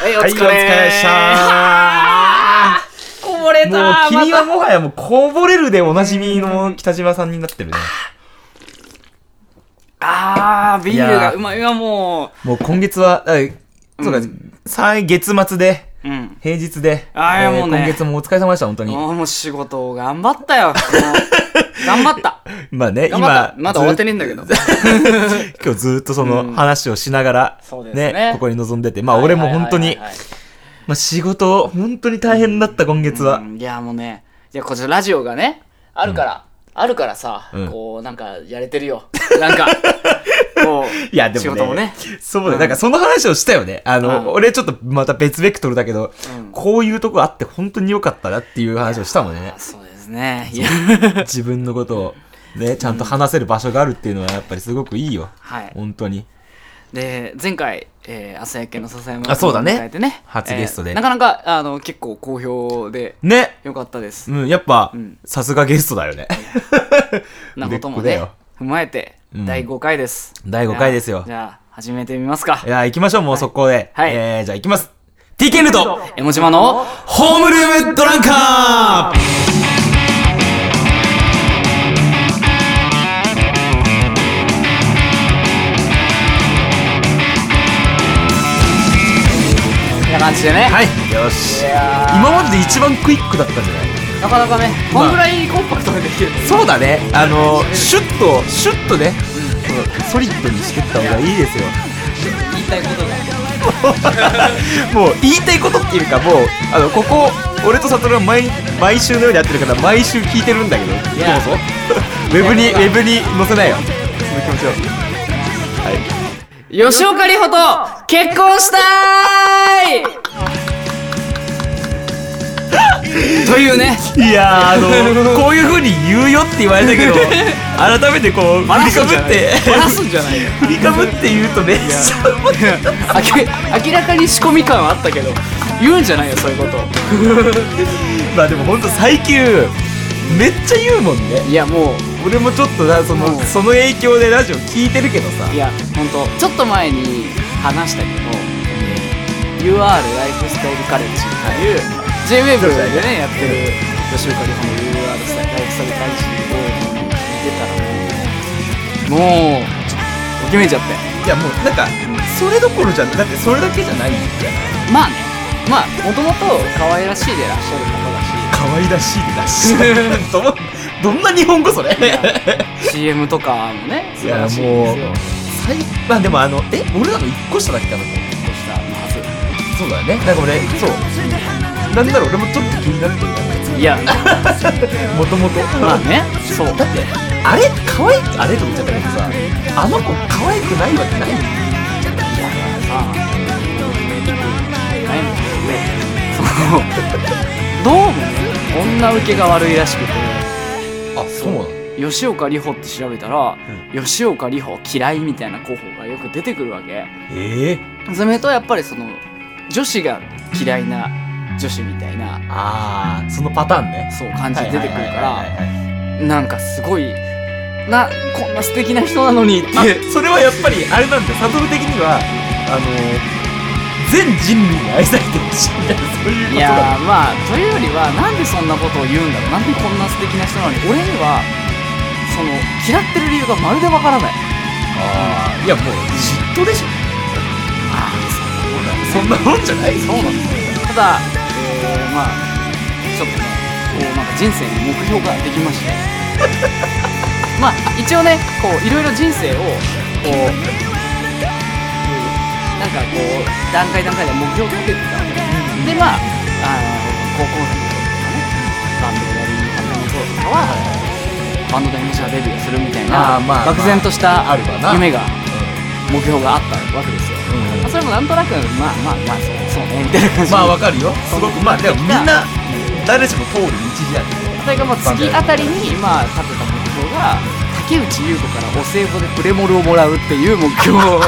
はい、お疲れはいお疲れでした。こぼれたもう君はまもはやもうこぼれるでおなじみの北島さんになってるね。たあー、ビールがうまいわ、ももう今月は、あそうか、うん。最月末で、う。うん。平日で、あーもうね今月もお疲れ様でした、本当に。もう仕事を頑張ったよ。頑張った。まあね、今、まだ終わってねえんだけど。ず 今日ずっとその話をしながら、ねここに臨んでて、まあ俺も本当にまあ仕事、本当に大変だった、今月はう。んいやもうねいやこちらラジオがねあるから、あるからさ、うんこうなんかやれてるよなんか いや、でもね仕事もね、そうだ、うん。なんかその話をしたよね。あの、うん。俺ちょっとまた別ベクトルだけど、うん。こういうとこあって本当に良かったなっていう話をしたもんね。あ。そうですね。自分のことを、ね、ちゃんと話せる場所があるっていうのはやっぱりすごくいいよ。はい。本当に。で前回、えー、朝焼けの笹山あそうだね君を迎えてね。初ゲストで。えーなかなかあの結構好評でね。よかったです、うん、やっぱうん、さすがゲストだよね。なこともね 踏まえて、うん。第5回です。第5回ですよ。じゃあ始めてみますか。いや、行きましょう、もう速攻で。はい。えー、じゃあ行きます。TK ヌと、江ノ島のホームルームドランカーこんな感じでね、はい。よし。今までで一番クイックだったんじゃない？なかなかねこんぐらいコンパクトにで。きるそうだね。あの、シュッと、シュッとね、そのソリッドにしてった方がいいですよ。言いたいことが。もう言いたいことっていうかもうあのここ俺と悟は毎毎週のようにやってるから毎週聞いてるんだけど。どうやぞ。ウェブにウェブに載せないよ。その気持ちをはい。吉岡里帆と結婚したいというね。いやーあの こういう風に言うよって言われたけど 改めてこう振りかぶってバラすんじゃない。よ振りかぶって言うとね。明らかに仕込み感はあったけど言うんじゃないよそういうこと。まあでもほんと最近めっちゃ言うもんね。いやも俺もちょっとなそのう。んその影響でラジオ聞いてるけどさ。ういやほんとちょっと前に話したけど UR ライフスタイルカレッジっていう JWAVE でねやってる。吉岡里帆の UR ライフスタイルカレッジを出たらもうもうときめいちゃっていやもうなんかそれどころじゃだってそれだけじゃないんじゃないまあねまあもともと可愛らしいでいらっしゃる方だし可愛らしいでらっしゃるどどんな日本語それ CM とかもね素晴らしいんもうですよ最まあでもあのえ俺らの一個下だっけあの子としたまずそうだよねなんか俺そうなんだろう俺もちょっと気になってるいや。もともとまあねそう。だってあれ可愛いあれとか言っちゃったけどさあの子可愛くないわけない。さないんだけどそのどうもね女受けが悪いらしくて。あそうなの？吉岡里帆って調べたら、吉岡里帆嫌いみたいな候補がよく出てくるわけ。ええそれとやっぱりその女子が嫌いな女子みたいな。ああそのパターンね。そう感じ出てくるから。なんかすごいなこんな素敵な人なのにって。あそれはやっぱりあれなんだ。よ悟的にはあの全人類に愛されてほしいみたいなそういうこといやだーまあというよりはなんでそんなことを言うんだろう。なんでこんな素敵な人なのに。俺にはその嫌ってる理由がまるでわからない。あーいやもう嫉妬でしょ。あそんなもんじゃない。そうなんですただ、えー、まあちょっとねこうなんか人生に目標ができまして。まあ一応ねこういろいろ人生をこうなんかこう段階段階で目標を立ててたわけでまああの高校生の頃とかねバンドをやり始めた頃とかはバンドでメジャーデビューするみたいな漠然とした夢が目標があったわけですそれもなんとなくまあまあまあそうそうねみたいな感じ。まあわかるよ。すごくまあでもみんな誰しも通る道じゃん。それがもう次あたりにまあ立てた目標が竹内優子からお歳暮でプレモルをもらうっていう目標なんだ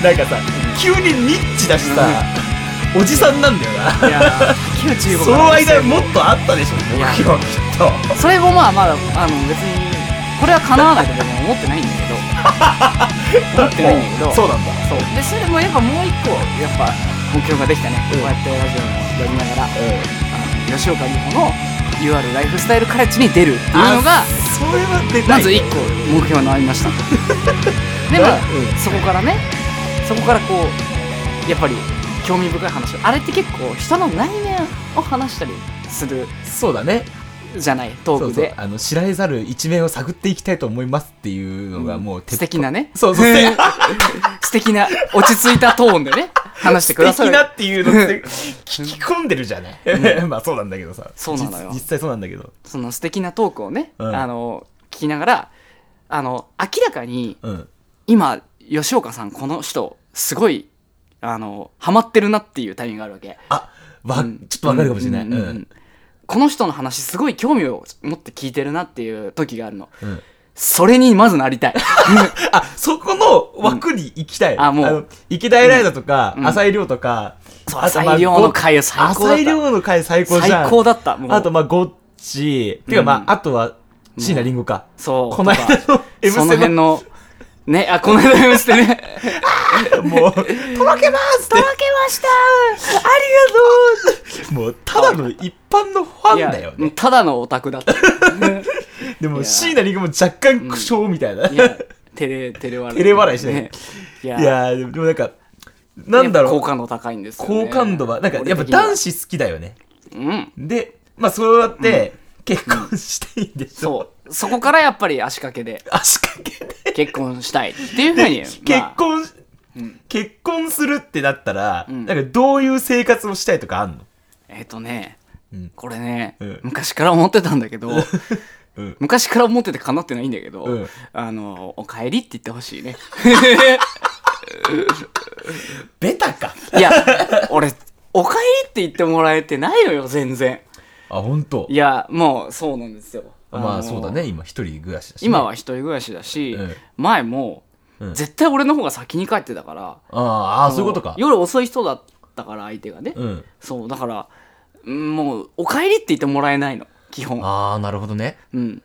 なんかさ急にニッチだしさおじさんなんだよな。けどいや竹 内優子その間もっとあったでしょ目標。きっとそれもまあまだあの別にこれは叶わないと僕は思ってないんだけど 思ってないんだけど。そうなんだ。そう。でそれでもやっぱもう一個やっぱ目標ができたね、うん。こうやってラジオをやりながら、あの吉岡里帆の UR ライフスタイルカレッジに出るっていうのがそれはでまず1個目標になりました。でまあ、うん。そこからねそこからこうやっぱり興味深い話をあれって結構人の内面を話したりする。そうだねじゃないトークで。あの知られざる一面を探っていきたいと思いますっていうのがもう素敵なね。そうそう 素敵な落ち着いたトーンでね 話してくださる素敵なっていうのって 聞き込んでるじゃない、まあそうなんだけどさ。そうなのよ。実実際そうなんだけど。その素敵なトークをね、うん。あの聞きながらあの明らかにうん。今吉岡さんこの人すごいあのハマってるなっていうタイミングがあるわけ。あわ、うん。ちょっとわかるかもしれない、うんうん。うんこの人の話すごい興味を持って聞いてるなっていう時があるの。うん。それにまずなりたい。あそこの枠に行きたい、ん。あもうの池田エライザとか、うん。浅井亮とか、そう浅井亮の回は最高だった。浅井亮の回最高じゃん。最高だったあとまあゴッチ。てかまあ、うん。あとは椎名林檎か、そう。この間の M スそのテ辺のねあこの間の M ステねもう。とろけますって。届けました。あもうただの一般のファンりがとうだよねただのオタクだった。でも椎名林檎も若干苦笑みたいな、いや照れ照れ笑い。照れ笑いしてねね。いや。いやーでもなんかなんだろう。好感度高いんですよ、ね、好感度はなんかやっぱ男子好きだよね。うん。でまあそうやって結婚していいんでしょ、そう。そこからやっぱり足掛けで。足掛けで。結婚したいっていうふうに、結まあ婚、うん。結婚するってなったら、うん。なんかどういう生活をしたいとかあんの？えっ、とねうん。これね、うん。昔から思ってたんだけどうん。昔から思ってて叶ってないんだけど、うん。あの「おかえり」って言ってほしいね。ベタか。いや俺「おかえり」って言ってもらえてないのよ全然。あ本当？いやもうそうなんですよ。のまあそうだね。今一人暮らしだし、ね、今は一人暮らしだし、うん。前も、うん。絶対俺の方が先に帰ってたから。あああそういうことか。夜遅い人だったから相手がね、うん。そうだからうんもう「おかえり」って言ってもらえないの。基本。ああなるほどね。うん。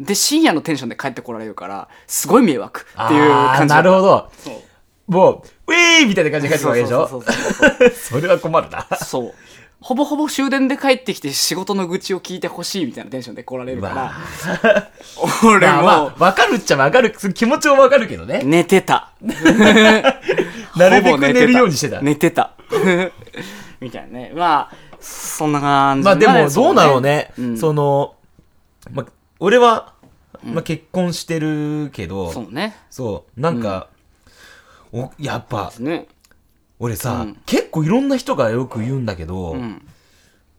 で深夜のテンションで帰ってこられるからすごい迷惑っていうあー感じなるほど。そう。もうウェーイみたいな感じで帰ってくるわけでしょ？そうそうそうそう。それは困るな。そうほぼほぼ終電で帰ってきて仕事の愚痴を聞いてほしいみたいなテンションで来られるから。俺まあ。も。まあわかるっちゃわかる。気持ちもわかるけどね。寝てた。なるべく寝るようにしてた。寝てた。みたいなね。まあそんな感じまあでもどうだろうね、うん。その、まあ、俺は、まあ、結婚してるけど、そうね。そうなんか、おやっぱね俺さ、うん。結構いろんな人がよく言うんだけど、うん。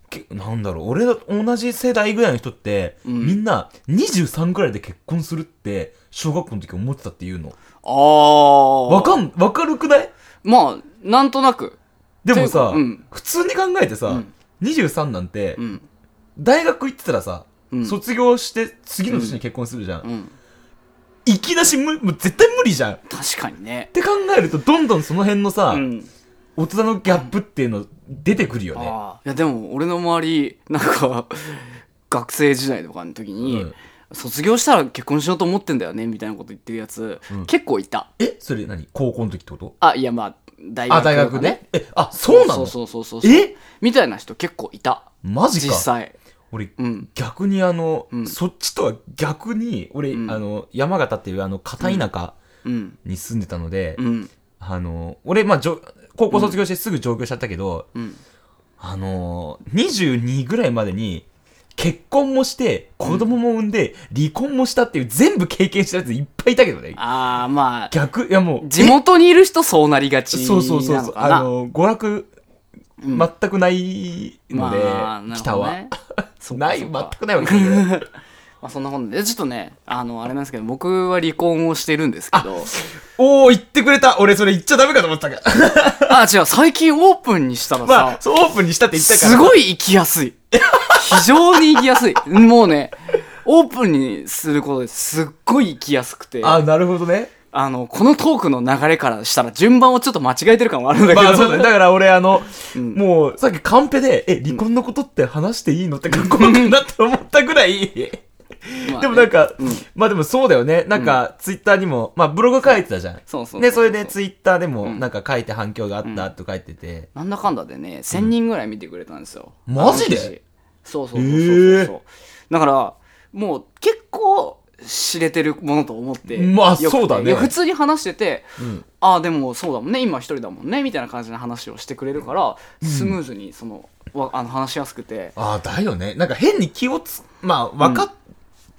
けなんだろう俺同じ世代ぐらいの人って、うん。みんな23ぐらいで結婚するって小学校の時思ってたっていうの。ああわかんわかるくない？まあなんとなく。でもさ、うん。普通に考えてさ、うん。23なんて、うん。大学行ってたらさ、うん。卒業して次の年に結婚するじゃん、うん。いきなしむもう絶対無理じゃん。っ確かにね。て考えるとどんどんその辺のさ、うん大人のギャップっていうの出てくるよね、いやでも俺の周りなんか 学生時代とかの時に、うん。卒業したら結婚しようと思ってんだよねみたいなこと言ってるやつ、うん。結構いた。え？それ何？高校の時ってこと？あいやまあ大学あ大学でえあそうなの？そうそうそうそうえ？みたいな人結構いた。マジか。実際。俺、うん。逆にあの、うん。そっちとは逆に俺、うん。あの山形っていうあの片田舎うん。に住んでたので、うん。あの俺まあじょ高校卒業してすぐ上京しちゃったけど、うんあの22ぐらいまでに結婚もして子供も産んで、離婚もしたっていう全部経験したやついっぱいいたけどね。ああまあ逆いやもう地元にいる人そうなりがちえそうそうそうそう。あの娯楽うん。全くないので、まあなるほ北は、ない全くないわけまあそんなことでちょっとねあのあれなんですけど僕は離婚をしてるんですけど。おお言ってくれた。俺それ言っちゃダメかと思ってた。か らあ違う最近オープンにしたらさ、まあそうオープンにしたって言ったから。すごい行きやすい。非常に行きやすい。もうね、オープンにすることですっごい行きやすくて、ああなるほどね。の、このトークの流れからしたら順番をちょっと間違えてる感もあるんだけど、まあそうだね。だから俺あの、うん。もうさっきカンペで、え、離婚のことって話していいのって書こうかなって思ったぐらい、まあね。でもなんか、うん。まあでもそうだよね。なんか、ツイッターにも、まあブログ書いてたじゃん。そうそうで、それでツイッターでもうん。なんか書いて反響があったと書いてて。なんだかんだでね1000人ぐらい見てくれたんですよ、マジで？あの記事。そうそうそうそうそう、へえだからもう結構知れてるものと思って。まあよくて。そうだね。いや普通に話してて、うん。ああでもそうだもんね。今一人だもんね。みたいな感じの話をしてくれるからスムーズにその、わあの話しやすくて。ああ、だよね。なんか変に気をつ、まあ分かっ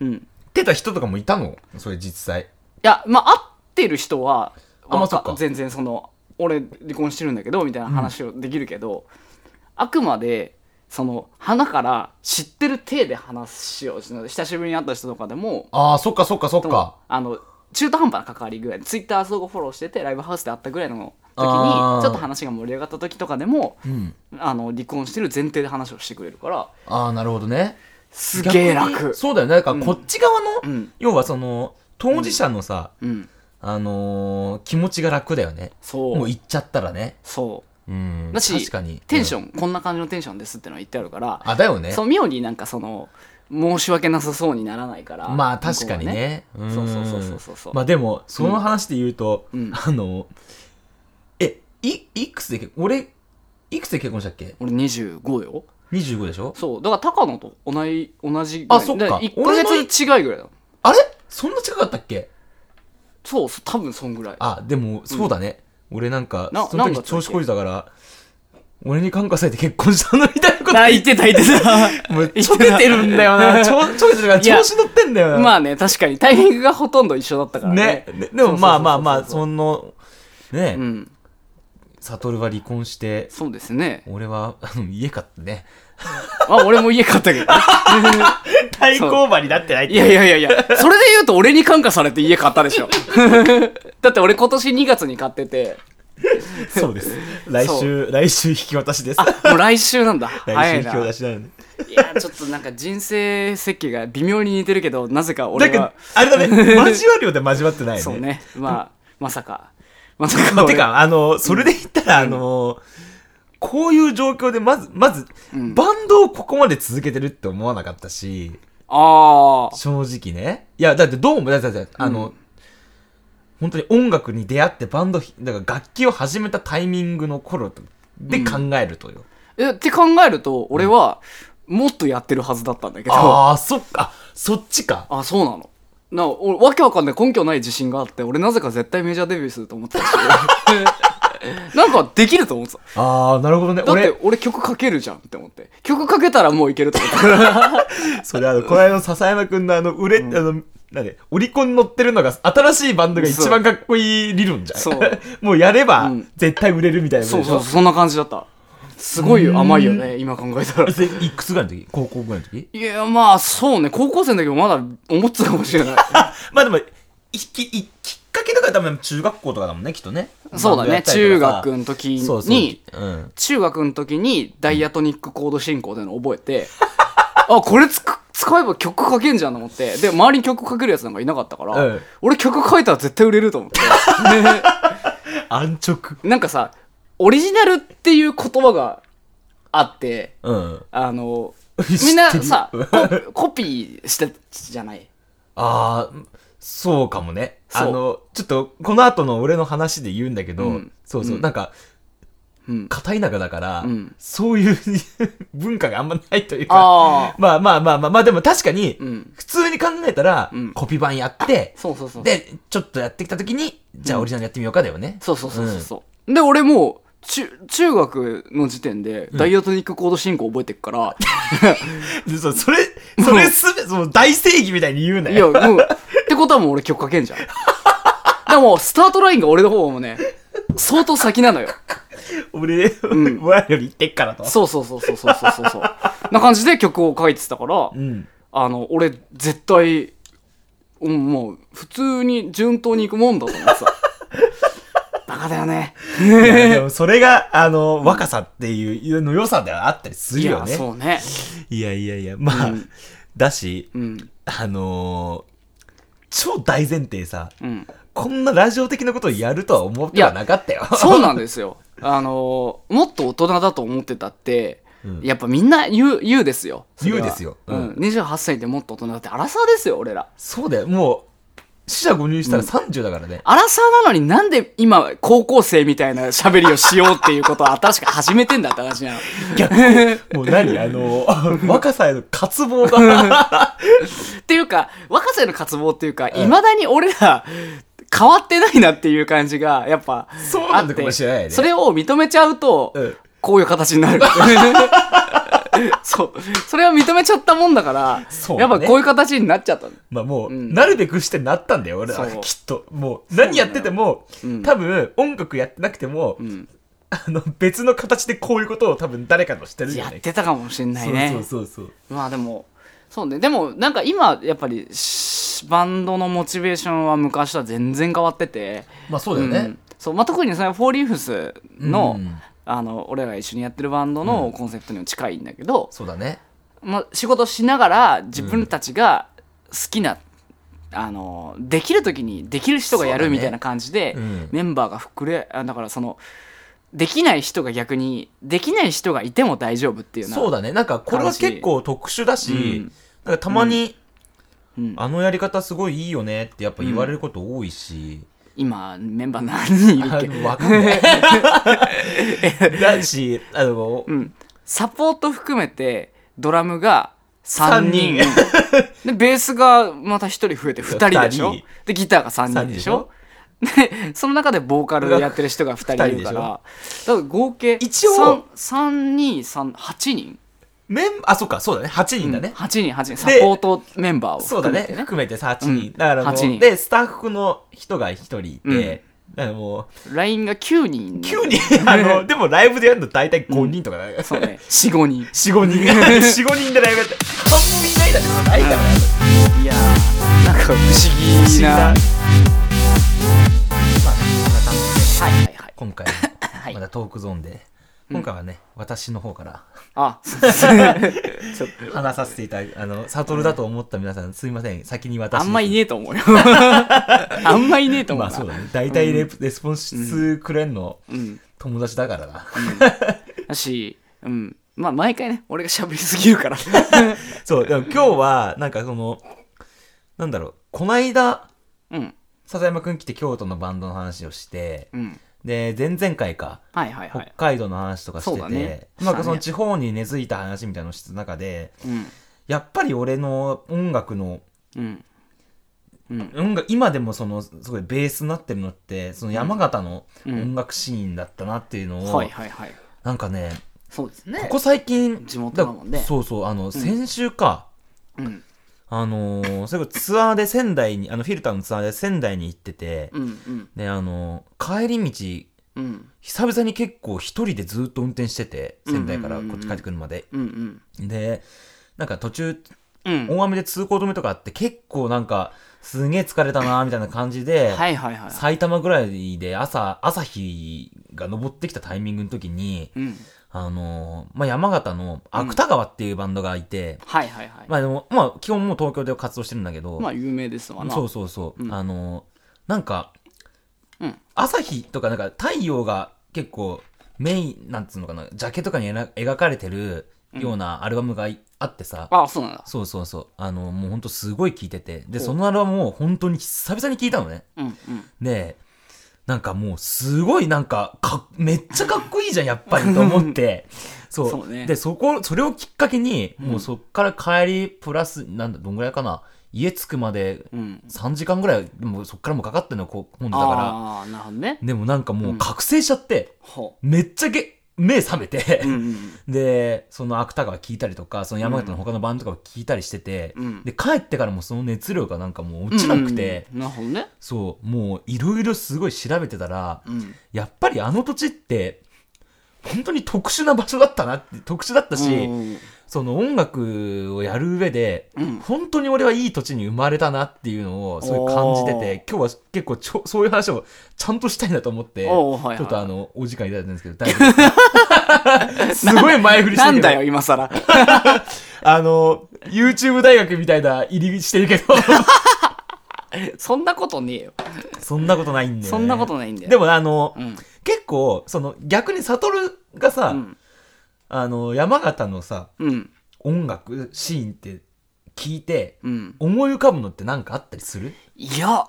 うんいてた人とかもいたの？それ実際。やまあ会ってる人はわあまあそっか全然その俺離婚してるんだけどみたいな話をできるけど、あくまでその花から知ってる体で話をし久しぶりに会った人とかでもああ、そっかそっかそっとか。あの中途半端な関わりぐらいツイッター相互フォローしててライブハウスで会ったぐらいの時にあーちょっと話が盛り上がった時とかでもうん。あの離婚してる前提で話をしてくれるからああ、なるほどね。すげえ逆楽にそうだよね。だからこっち側の、うん要はその、当事者のさ、うんあのー気持ちが楽だよね。そうもう言っちゃったらね。そううん。だし確かに。テンシン。ョン、こんな感じのテンションですってのは言ってあるからあ、だよね。そう妙になんかその申し訳なさそうにならないからまあ確かにね。ねそうそうそうそうそうまあでも、その話で言うと、うんあの、え、い、いくつで結俺、いくつで結婚したっけ？俺25よ ?25 でしょ？そう。だから高野と同じ同じあそっか。1ヶ月違いぐらいだあれ？そんな近かったっけ？そうそう多分そんぐらい。あ、でも、そうだね。俺なんかな、その時調子こいてたから、俺に感化されて結婚したのみたいなことあ言って。た言ってた。もう、ちょけてるんだよな。ちょ、ちょけてるからいや。調子乗ってんだよな。まあね確かに。タイミングがほとんど一緒だったからね。ね。ででもまあまあまあ、そその、ね。う、ん悟は離婚して、そうですね俺は、あの家買ってね。あ俺も家買ったけどね 対抗馬になってないいやいやいやいや、それで言うと俺に感化されて家買ったでしょ。だって俺今年2月に買ってて、そうです。来週、来週引き渡しです。あ、もう来週なんだ。来。週引き渡しなので。いや、ちょっとなんか人生設計が微妙に似てるけど、なぜか俺はあれだね、交わるようで交わってないね。そうね。まあ、まさか。まさか俺。てか、あの、それで言ったら、あの、こういう状況で、まず、まず、うんバンドをここまで続けてるって思わなかったし、ああ。正直ね。いや、だってどうも、だって、あの、うん本当に音楽に出会ってバンド、だから楽器を始めたタイミングの頃で考えるとよ。え、って考えると、俺は、もっとやってるはずだったんだけど。ああ、そっか、あそっちか。あ、そうなの。な、俺、わけわかんない根拠ない自信があって、俺なぜか絶対メジャーデビューすると思ってたし。なんかできると思ってた。ああ、なるほどね。だって俺、俺曲かけるじゃんって思って。曲かけたらもういけると思ったから。それあの、この間の笹山くんのあの、売れ、あの、なんで、オリコンに乗ってるのが、新しいバンドが一番かっこいい理論じゃん。そう もうやればうん、絶対売れるみたいなうそうそう、そんな感じだった。すごい甘いよね、今考えたら。でいくつぐらいの時？高校ぐらいの時？いや、まあ、そうね、高校生の時もまだ思ってたかもしれない。まあでも、いき、いきっかけとか多分中学校とかだもんね、きっとね。そうだね、中学の時そうそうに、うん。中学の時にダイアトニックコード進行での覚えて、あ、これつく使えば曲書けんじゃんと思って。で、周りに曲書けるやつなんかいなかったから、うん俺曲書いたら絶対売れると思って。安直。なんかさ、オリジナルっていう言葉があって、うん。あの、知みんなさ、ココピーしてじゃない？ああ、そうかもね。あの、ちょっと、この後の俺の話で言うんだけど、うんそうそう、うんなんか、うん。片田舎だから、うんそういう 文化があんまないというか。まあまあまあまあ、まあでも確かに、うん。普通に考えたら、うんコピー版やって、そうそうそう。で、ちょっとやってきた時に、じゃあオリジナルやってみようかだよね。そうそうそうそう。で、俺もう、中中学の時点でダイアトニックコード進行覚えてっから、うん、そそれそれすべ、その大正義みたいに言うなよ。いやもうってことはもう俺曲かけんじゃん。でもスタートラインが俺の方もね相当先なのよ。俺、うん、前より行ってっからと。そうそうそうそうそうそうそう。な感じで曲を書いてたから、うん、あの俺絶対もう普通に順当にいくもんだと思ってさ。バカだよね。それが、あの、若さっていうの良さではあったりするいや、よね。そうね。いやいやいや、まあ、うんだし、うん。あのー超大前提さ、うん。こんなラジオ的なことをやるとは思ってはなかったよ。そうなんですよ。あのもっと大人だと思ってたって、うんやっぱみんな言う言うですよ言うですよううんん、28歳でもっと大人だってアラサーですよ俺らそうだよもう死者誤入したら30だからね、アラサーなのになんで今高校生みたいな喋りをしようっていうことを新しく始めてんだって話なの。もう何？あの 若さへの渇望が。っていうか若さへの渇望っていうかいまだに俺ら変わってないなっていう感じがやっぱそうなんだかもしれないね。それを認めちゃうと、うん。こういう形になる そう。それを認めちゃったもんだからそうだね。やっぱこういう形になっちゃった。のまあもう、うん。なるべくしてなったんだよ俺らはそう。きっと。もう何やってても、うん。多分音楽やってなくても、ん。あの別の形でこういうことを多分誰かのしてるよやっねてたかもしれないね。そうそうそうそう。まあでもそうね。でもなんか今やっぱりしバンドのモチベーションは昔とは全然変わってて。まあそうだよね、ん。そう。まあ、特にそれはフォーリーフスの,、うんあの俺らが一緒にやってるバンドのコンセプトにも近いんだけど、そうだね。まあ、仕事しながら自分たちが好きな、あのできる時にできる人がやるみたいな感じで、うん。メンバーが膨れあだからそのできない人が逆にできない人がいても大丈夫っていうなそうだね。なんかこれは結構特殊だし、うん。なんかたまに、うん。あのやり方すごいいいよねってやっぱ言われること多いし、今メンバー何人いるっけ？あのわかんないだしあの、うん、サポート含めてドラムが3人。三でベースがまた1人増えて2人でしょ？でギターが3人でしょ？でその中でボーカルやってる人が2人いるから。だから合計一応3238人？メンあそっかそうだね。8人だね、8人8人。サポートメンバーをそうだね。含めてね。含めてさ8人、うん。だからもう8人。でスタッフの人が1人いて、だからもう LINE が9人。9人あの でもライブでやるの大体5人とかだから、そうね。45人。45人。45人でライブやって半分いないだけどないから、いやーなんか不思議な。不思議な。まあそんな感じで。はいはいはい。今回 はい。まだトークゾーンで、今回はね私の方からあちょっと話させていただいてあの悟だと思った皆さんすいません先に私あんまいねえと思うよ。あんまいねえと思うな。まあそうだね大体レ,、レスポンスくれんのうん。友達だからな、だし、うん。まあ毎回ね、俺が喋りすぎるから。そうでも今日はなんかそのなんだろうこないだうん。笹山くん来て京都のバンドの話をしてうん。で前々回かはいはいは北い。海道の話とかしてそうだて、ねまあその地方に根付いた話みたいなのをしてた中でうん。やっぱり俺の音楽のうん。うん。音楽今でもそのすごいベースになってるのってその山形の音楽シーンだったなっていうのを、はいはいはい。なんかねそうですね。ここ最近地元だもんねだそうそうあの、先週かうん。あのー、それこそツアーで仙台にあのフィルターのツアーで仙台に行ってて、うんうん。であのー帰り道うん。久々に結構一人でずっと運転してて仙台からこっち帰ってくるまで、うんうん。でなんか途中うん。大雨で通行止めとかあって結構なんかすげえ疲れたなみたいな感じで、はいはいはい。埼玉ぐらいで朝朝日が昇ってきたタイミングの時にうん。あのーまあ、山形の芥川っていうバンドがいて、はいはいはい。まあでもまあ基本もう東京で活動してるんだけど、まあ有名ですわな。そうそうそう、うん。あのなんか、うん。朝日とかなんか太陽が結構メインなんつうのかなジャケとかに描かれてるようなアルバムがいあってさ、あ、そうなんだ。そうそうそう。あのもうほんとすごい聴いてて。でそのアルバムを本当に久々に聴いたのね。うんうん。でなんかもうすごいなんかかめっちゃかっこいいじゃんやっぱりと思って。そう。そうね。でそこそれをきっかけに、うん。もうそっから帰りプラスなんだどんぐらいかな。家着くまでうん。3時間ぐらいもうそっからもうかかってんのこ本だから。ああ、なるほどね。でもなんかもう覚醒しちゃって、ほめっちゃげ目覚めて、でその芥川聞いたりとかその山形の他のバンドとかを聞いたりしてて、うん。で帰ってからもその熱量がなんかもう落ちなくて、うんうんうん。なるほどね。そうもういろいろすごい調べてたらうん。やっぱりあの土地って本当に特殊な場所だったなって特殊だったし、うんその音楽をやる上で、うん本当に俺はいい土地に生まれたなっていうのをすごい感じてて今日は結構ちょそういう話をちゃんとしたいなと思って、ちょっとあのお時間いただいたんですけど大丈夫ですか？すごい前振りしてるなんだよ、今更。あの YouTube 大学みたいな入りしてるけど そんなことねえよ。そんなことないんだよ、ね、そんなことないんだよ。でもあの、うん。結構その逆に悟がさ、うん。あの山形のさうん音楽シーンって聞いてうん思い浮かぶのって何かあったりする？いや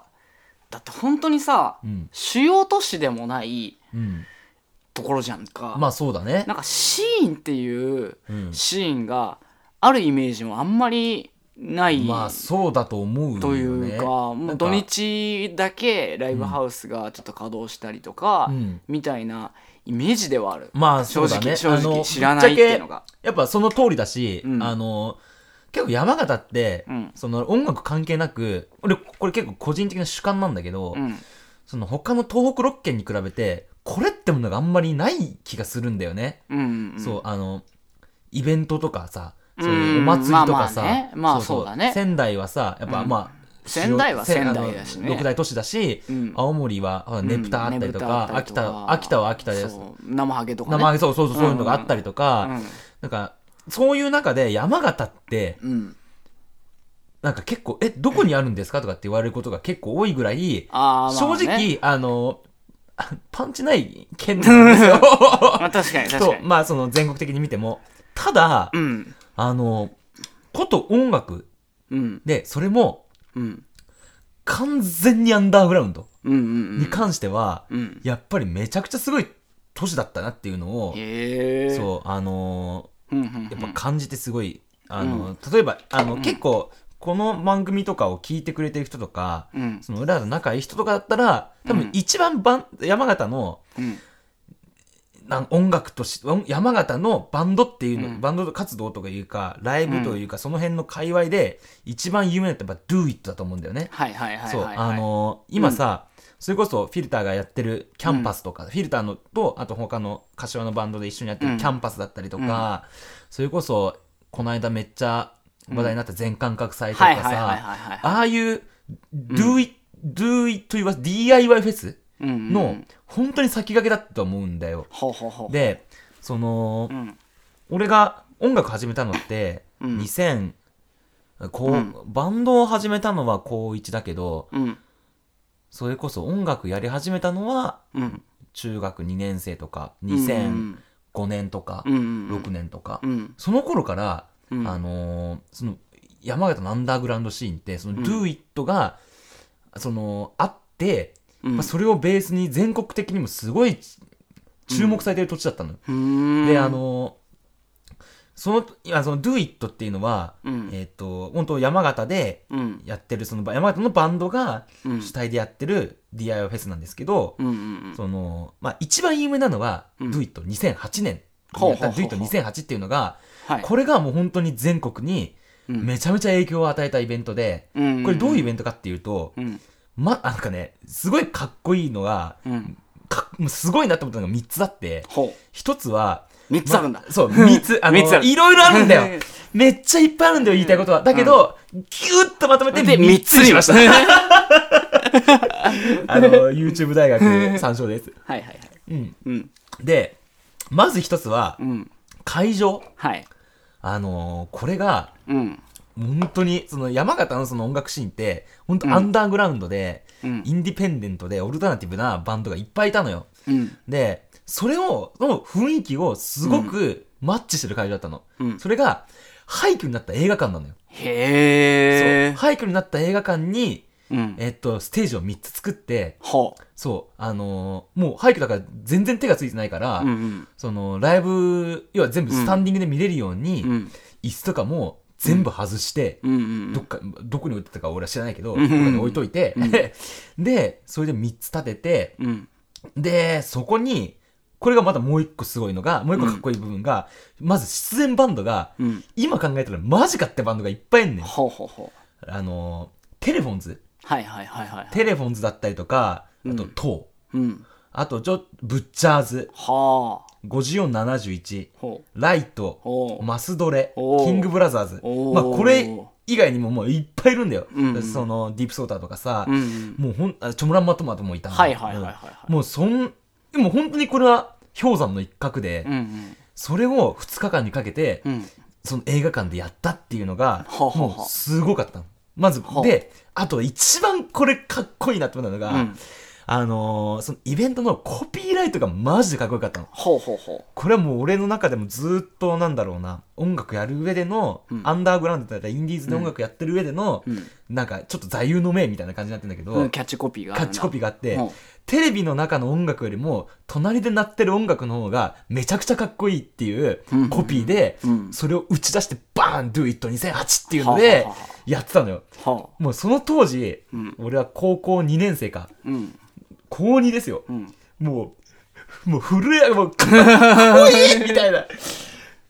だって本当にさうん主要都市でもないうんところじゃんか、まあそうだね。なんかシーンっていううん。シーンがあるイメージもあんまりないまあそうだと思うよね。というかもうん土日だけライブハウスがちょっと稼働したりとか、うん。みたいなイメージではある。まあ正直、そうだね。正あの直知らないっていうのが。やっぱその通りだし、うん。あの結構山形って、うん。その音楽関係なく俺これ結構個人的な主観なんだけど、うん。その他の東北6県に比べてこれってものがあんまりない気がするんだよね、うんうんそうあのイベントとかさうん。そういうお祭りとかさ、まあまあね。まあそうだね。仙台はさやっぱ、うん。まあ仙台は仙台だしね。六大都市だし、うん。青森はねぷたあったりとか、うん秋田秋田は秋田です。生ハゲとかね。生揚げそうそうそうそういうのがあったりとか、うん。なんかそういう中で山形ってうん。なんか結構えどこにあるんですかとかって言われることが結構多いぐらい、正ね。直あのあパンチない県なんですよ。まあ確かに確とかに。まあその全国的に見ても。ただ、うん。あのこと音楽うん。でそれもうん。完全にアンダーグラウンドうんうんうん。に関しては、うん。やっぱりめちゃくちゃすごい都市だったなっていうのを、そうあのうんうんうん。やっぱ感じてすごい、あの例えばあの、結構この番組とかを聞いてくれてる人とか、うん。その裏で仲いい人とかだったら多分一番バン、山形のうん。なん音楽とし音山形のバンドっていうの、うん。バンド活動とかいうかライブというか、その辺の界隈で一番有名なのってやっぱ Do It だと思うんだよね。はいはいはいそう、はい。はいあのー今さ、それこそフィルターがやってるキャンパスとか、フィルターのとあと他の柏のバンドで一緒にやってうん。るキャンパスだったりとか、それこそこの間めっちゃ話題になった全感覚祭とかさはいああいう Do It、Do It と言わず DIY フェスの本当に先駆けだったと思うんだよ。でその、うん。俺が音楽始めたのって、うん。2000こう、うん。バンドを始めたのは高1だけどうん。それこそ音楽やり始めたのはうん。中学2年生とかうん2005年とかうんうん6年とか、うん。その頃から、うん。あのーその山形のアンダーグラウンドシーンってそのうん。Do It が、そのあって、うん。まあ、それをベースに全国的にもすごい注目されてる土地だったのであのーそのいやその Do It っていうのは、うん。えっ、と本当山形でうん。やってるその山形のバンドがうん。主体でやってる DIY フェスなんですけど、そのまあ、一番有名なのは、うん。Do It 2008年やった Do It 2008っていうのがはい。これがもう本当に全国にうん。めちゃめちゃ影響を与えたイベントで、うん。これどういうイベントかっていうと、うん。ま、あなんかね、すごいかっこいいのが、うん。かすごいなと思ったのが3つあって、ほ1つは、う3つあるんだ。まそう、3つ、あの、三つある。いろいろあるんだよ。めっちゃいっぱいあるんだよ、言いたいことは。だけど、ギュッとまとめてで3 3つにしまし。た。あの、YouTube 大学参照です。はいはいはい。うん。うん。で、まず1つはう、ん。会場。はい。あのーこれが、うん。本当に、その山形のその音楽シーンって、本当アンダーグラウンドで、うん。インディペンデントでオルタナティブなバンドがいっぱいいたのよ。うん。で、それを、その雰囲気をすごくマッチしてる会場だったの。うん。それが、廃墟になった映画館なのよ。へえそう。廃墟になった映画館に、うん。えっと、ステージを3つ作って、ほそう、あのーもう廃墟だから全然手がついてないから、ううんうん。その、ライブ、要は全部スタンディングで見れるように、うん。椅子とかも全部外して、うんうんどっか、どこに置いてたか俺は知らないけど、うんどっかに置いといて、うんで、それで3つ立てて、うん。で、そこに、これがまたもう一個すごいのが、もう一個かっこいい部分が、まず出演バンドが、うん。今考えたらマジかってバンドがいっぱいいんねん。ほうほうほう。あのー、テレフォンズ。はいはいはいはい。テレフォンズだったりとか、あとうん、トー。う。ん。あと、ちょ、ブッチャーズ。はあ。5471。ほライト。マスドレ。キングブラザーズ。まあ、これ以外にももういっぱいいるんだよ。うん。うんその、ディープソーターとかさ、ううん。もうほん、あチョモランマトマトもいたんだ。はいはいはいはい。もうそん、でも本当にこれは氷山の一角で、うんうん。それを2日間にかけて、うん。その映画館でやったっていうのが、もうすごかったの。まずは、あで、あと一番これかっこいいなって思ったのが、うんあのーそのイベントのコピーライトがマジでかっこよかったの。ほうほうほこれはもう俺の中でもずっとなんだろうな、音楽やる上での、うん。アンダーグラウンドだったらインディーズで音楽やってる上での、う、うん。なんかちょっと座右の銘みたいな感じになってんだけど、うん、キャッチコピーがキャッチコピーがあって、うん。テレビの中の音楽よりも、隣で鳴ってる音楽の方がめちゃくちゃかっこいいっていううん。コピーで、うん。それを打ち出して、バーン !Do it 2008っていうのはでやってたのよ。はあ。もうその当時、うん。俺は高校2年生か。うん高2ですよ。うん。もう、もう震え、もう、かっこいい みたいな。っ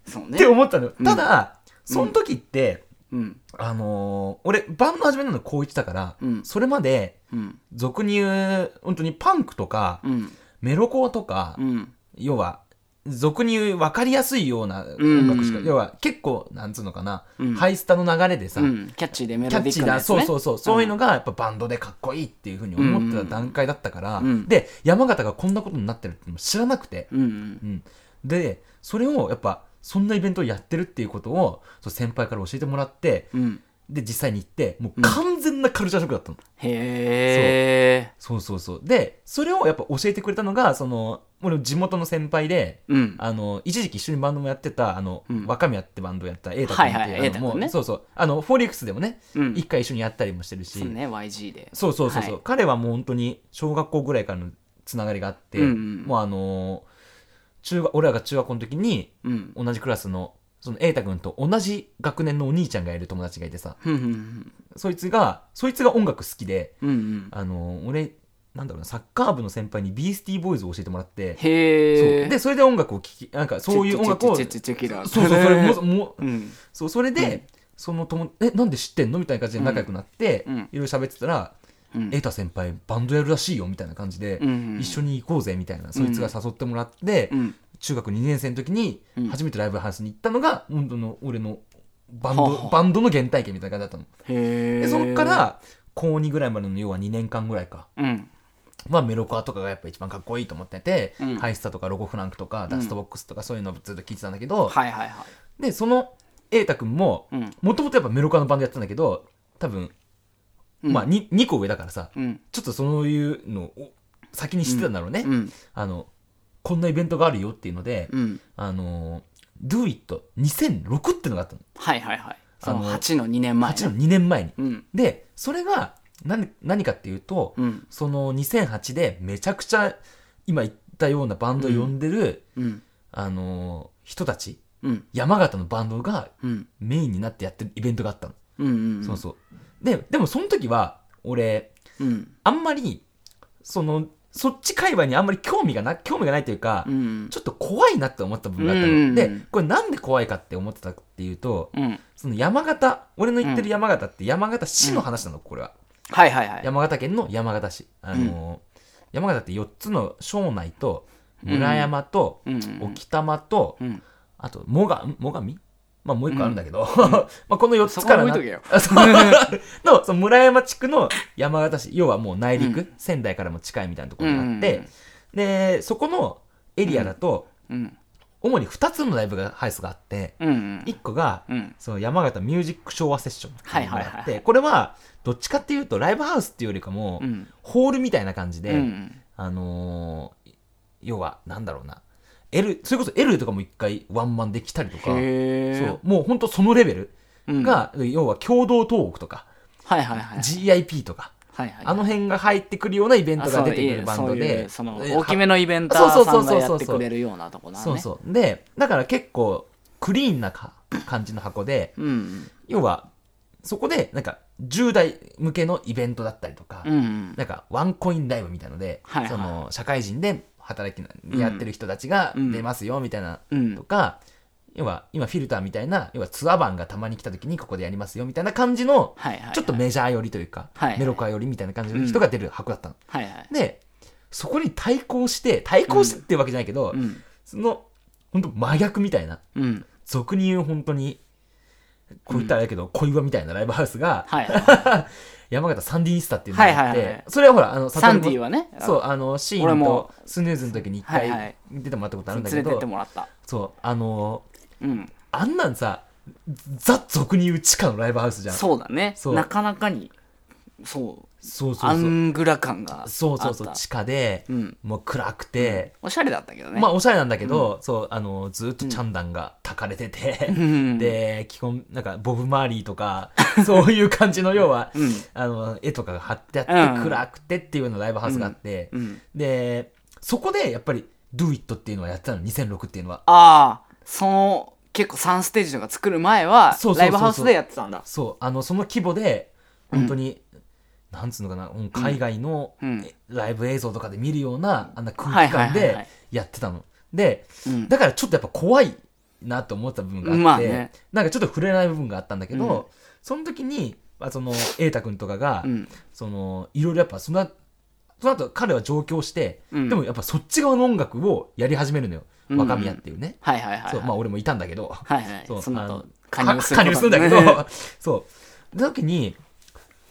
そうね。て思ったのよ。うん。ただ、その時って、うん。あのー俺、バンド始めたの高1だから、うん。それまで、うん。俗に言う、本当にパンクとか、うん。メロコアとか、うん。要は、俗に言う分かりやすいような音楽しか、うん。要は結構、なんつうのかな、うん。ハイスタの流れでさ、うん。キャッチーでメロディッキャッチーな、クなやつねそうそう。そう、そういうのがやっぱバンドでかっこいいっていうふうに思ってた段階だったから、うん。で、山形がこんなことになってるって知らなくて、うん。うん。うん。で、それをやっぱ、そんなイベントをやってるっていうことを、そう先輩から教えてもらって、うん。で、実際に行って、もう完全なカルチャーショックだったの。へえそうそうそう。で、それをやっぱ教えてくれたのが、その、俺地元の先輩で、うん。あの、一時期一緒にバンドもやってた、あの、うん。若宮ってバンドやった、瑛太君ってはい瑛太君ね。もうそうそう。あの、フォーリックスでもね、うん。一回一緒にやったりもしてるし、そうね YG で。そうそうそうそう、はい。彼はもう本当に小学校ぐらいからのつながりがあって、うんうんもうあのー中学俺らが中学校の時にうん。同じクラスのその瑛太君と同じ学年のお兄ちゃんがいる友達がいてさ。うんうんそいつがそいつが音楽好きでうんうん。あのー俺なんだろうなサッカー部の先輩にビースティーボーイズを教えてもらってへえそう。でそれで音楽を聴きなんかそういう音楽をチそうそうそれももううん。そうそれで、その友えなんで知ってんのみたいな感じで仲良くなって、うん。いろいろ喋ってたらうん。瑛太先輩バンドやるらしいよみたいな感じで、うんうん一緒に行こうぜみたいなそいつが誘ってもらって、うん。中学2年生の時にうん。初めてライブハウスに行ったのが本当の俺のバンド,、バンドの原体験みたいな感じだったの。でそっから高2ぐらいまでの要は2年間ぐらいか。うんまあメロコアとかがやっぱ一番かっこいいと思ってて、うん。ハイスタとかロゴフランクとかダストボックスとかそういうのをずっと聞いてたんだけど、はいはいはでその瑛太君もいうん。もともとやっぱメロコアのバンドやってたんだけど多分、うん。まあ 2, 2個上だからさうん。ちょっとそういうのを先に知ってたんだろうね、うん。あのこんなイベントがあるよっていうので、うん。あの Do It 2006ってのがあったの。はいはいはい。そのあの8の2年前8の2年前に。うん。でそれが何何かっていうと、うん。その2008でめちゃくちゃ今言ったようなバンドを呼んでる、うん。あの人たちうん。山形のバンドがうん。メインになってやってるイベントがあったの、うんうんそうそう。ででもその時は俺うん。あんまりそのそっち界隈にあんまり興味がな興味がないというか、うんちょっと怖いなって思った部分があったの、うんでこれなんで怖いかって思ってたっていうとうん。その山形俺の言ってる山形って山形市の話なのこれははいはいはい。山形県の山形市。あのー山形って4つの庄内と村山とうん。うん沖多摩とうん。あと最上最上？まあもう一個あるんだけど、まあこの4つから置いとけよ。あ そう。のその村山地区の山形市要はもう内陸、仙台からも近いみたいなところがあって、でそこのエリアだと、うん主に2つのライブがハウスがあって、うんうん。1個が、うん。その山形ミュージック昭和セッションっていうのがあって、はいはいはいはい。これはどっちかっていうとライブハウスっていうよりかも、うん。ホールみたいな感じで、うんあのー要はなんだろうな。L それこそ L とかも一回ワンマンできたりとかそうもう本当そのレベルうん。が、要は共同東北とか、はいはいはい GIP とか、はいはい。あの辺が入ってくるようなイベントが出てくるバンドそういでうそのえ大きめのイベンターさんがやってくれるようなとこだね。そうそうでだから結構クリーンなか感じの箱でうん。要はそこでなんか10代向けのイベントだったりとか、うんうん。なんかワンコインライブみたいので、はいはい。その社会人で働きなやってる人たちがうん。出ますよみたいなうん。とか、要は今フィルターみたいな要はツアー版がたまに来た時にここでやりますよみたいな感じのちょっとメジャー寄りというか、メロカ寄りみたいな感じの人が出る箱だったの。でそこに対抗して対抗してっていうわけじゃないけど、うん。その本当真逆みたいなうん。俗に言う本当にこう言ったらあれだけど、恋話みたいなライブハウスが 山形サンディニスタっていうのがあって、それはほらあのサンディははね。そうあのシーンとスヌーズの時に一回出てもらったことあるんだけ連れてど、ってもらった。そうあのうん。あんなんさザ俗に言う地下のライブハウスじゃん。そうだね。そう。なかなかにそう。そうそうそう。アングラ感があった。そうそうそう地下で、うん。もう暗くて、おしゃれだったけどね。まあおしゃれなんだけど、そうあのずっとチャンダンが炊かれてて、ん。で基本なんかボブ・マーリーとか そういう感じの要は、うん。あの絵とかが貼ってあって、うん。暗くてっていうようなライブハウスがあって、うん。でそこでやっぱり「Do It」っていうのはやってたの？2006っていうのは。ああその結構3ステージとか作る前はそうそうそうそう。ライブハウスでやってたんだ。そうあのその規模で本当に、なんつうのかなうん海外のうん。えライブ映像とかで見るようなあんな空はい気感ではいはいはいやってたの。でうん。だからちょっとやっぱ怖いなと思った部分があって、まあね。なんかちょっと触れない部分があったんだけど、うん。その時に、まあ、その瑛太君とかが、うん。そのいろいろやっぱそのその後彼は上京して、うん。でもやっぱそっち側の音楽をやり始めるのよ、うん。若宮っていうね、はいはいはいそうまあ俺もいたんだけど、はいはい。そうその後加入するんだけど。そう。時に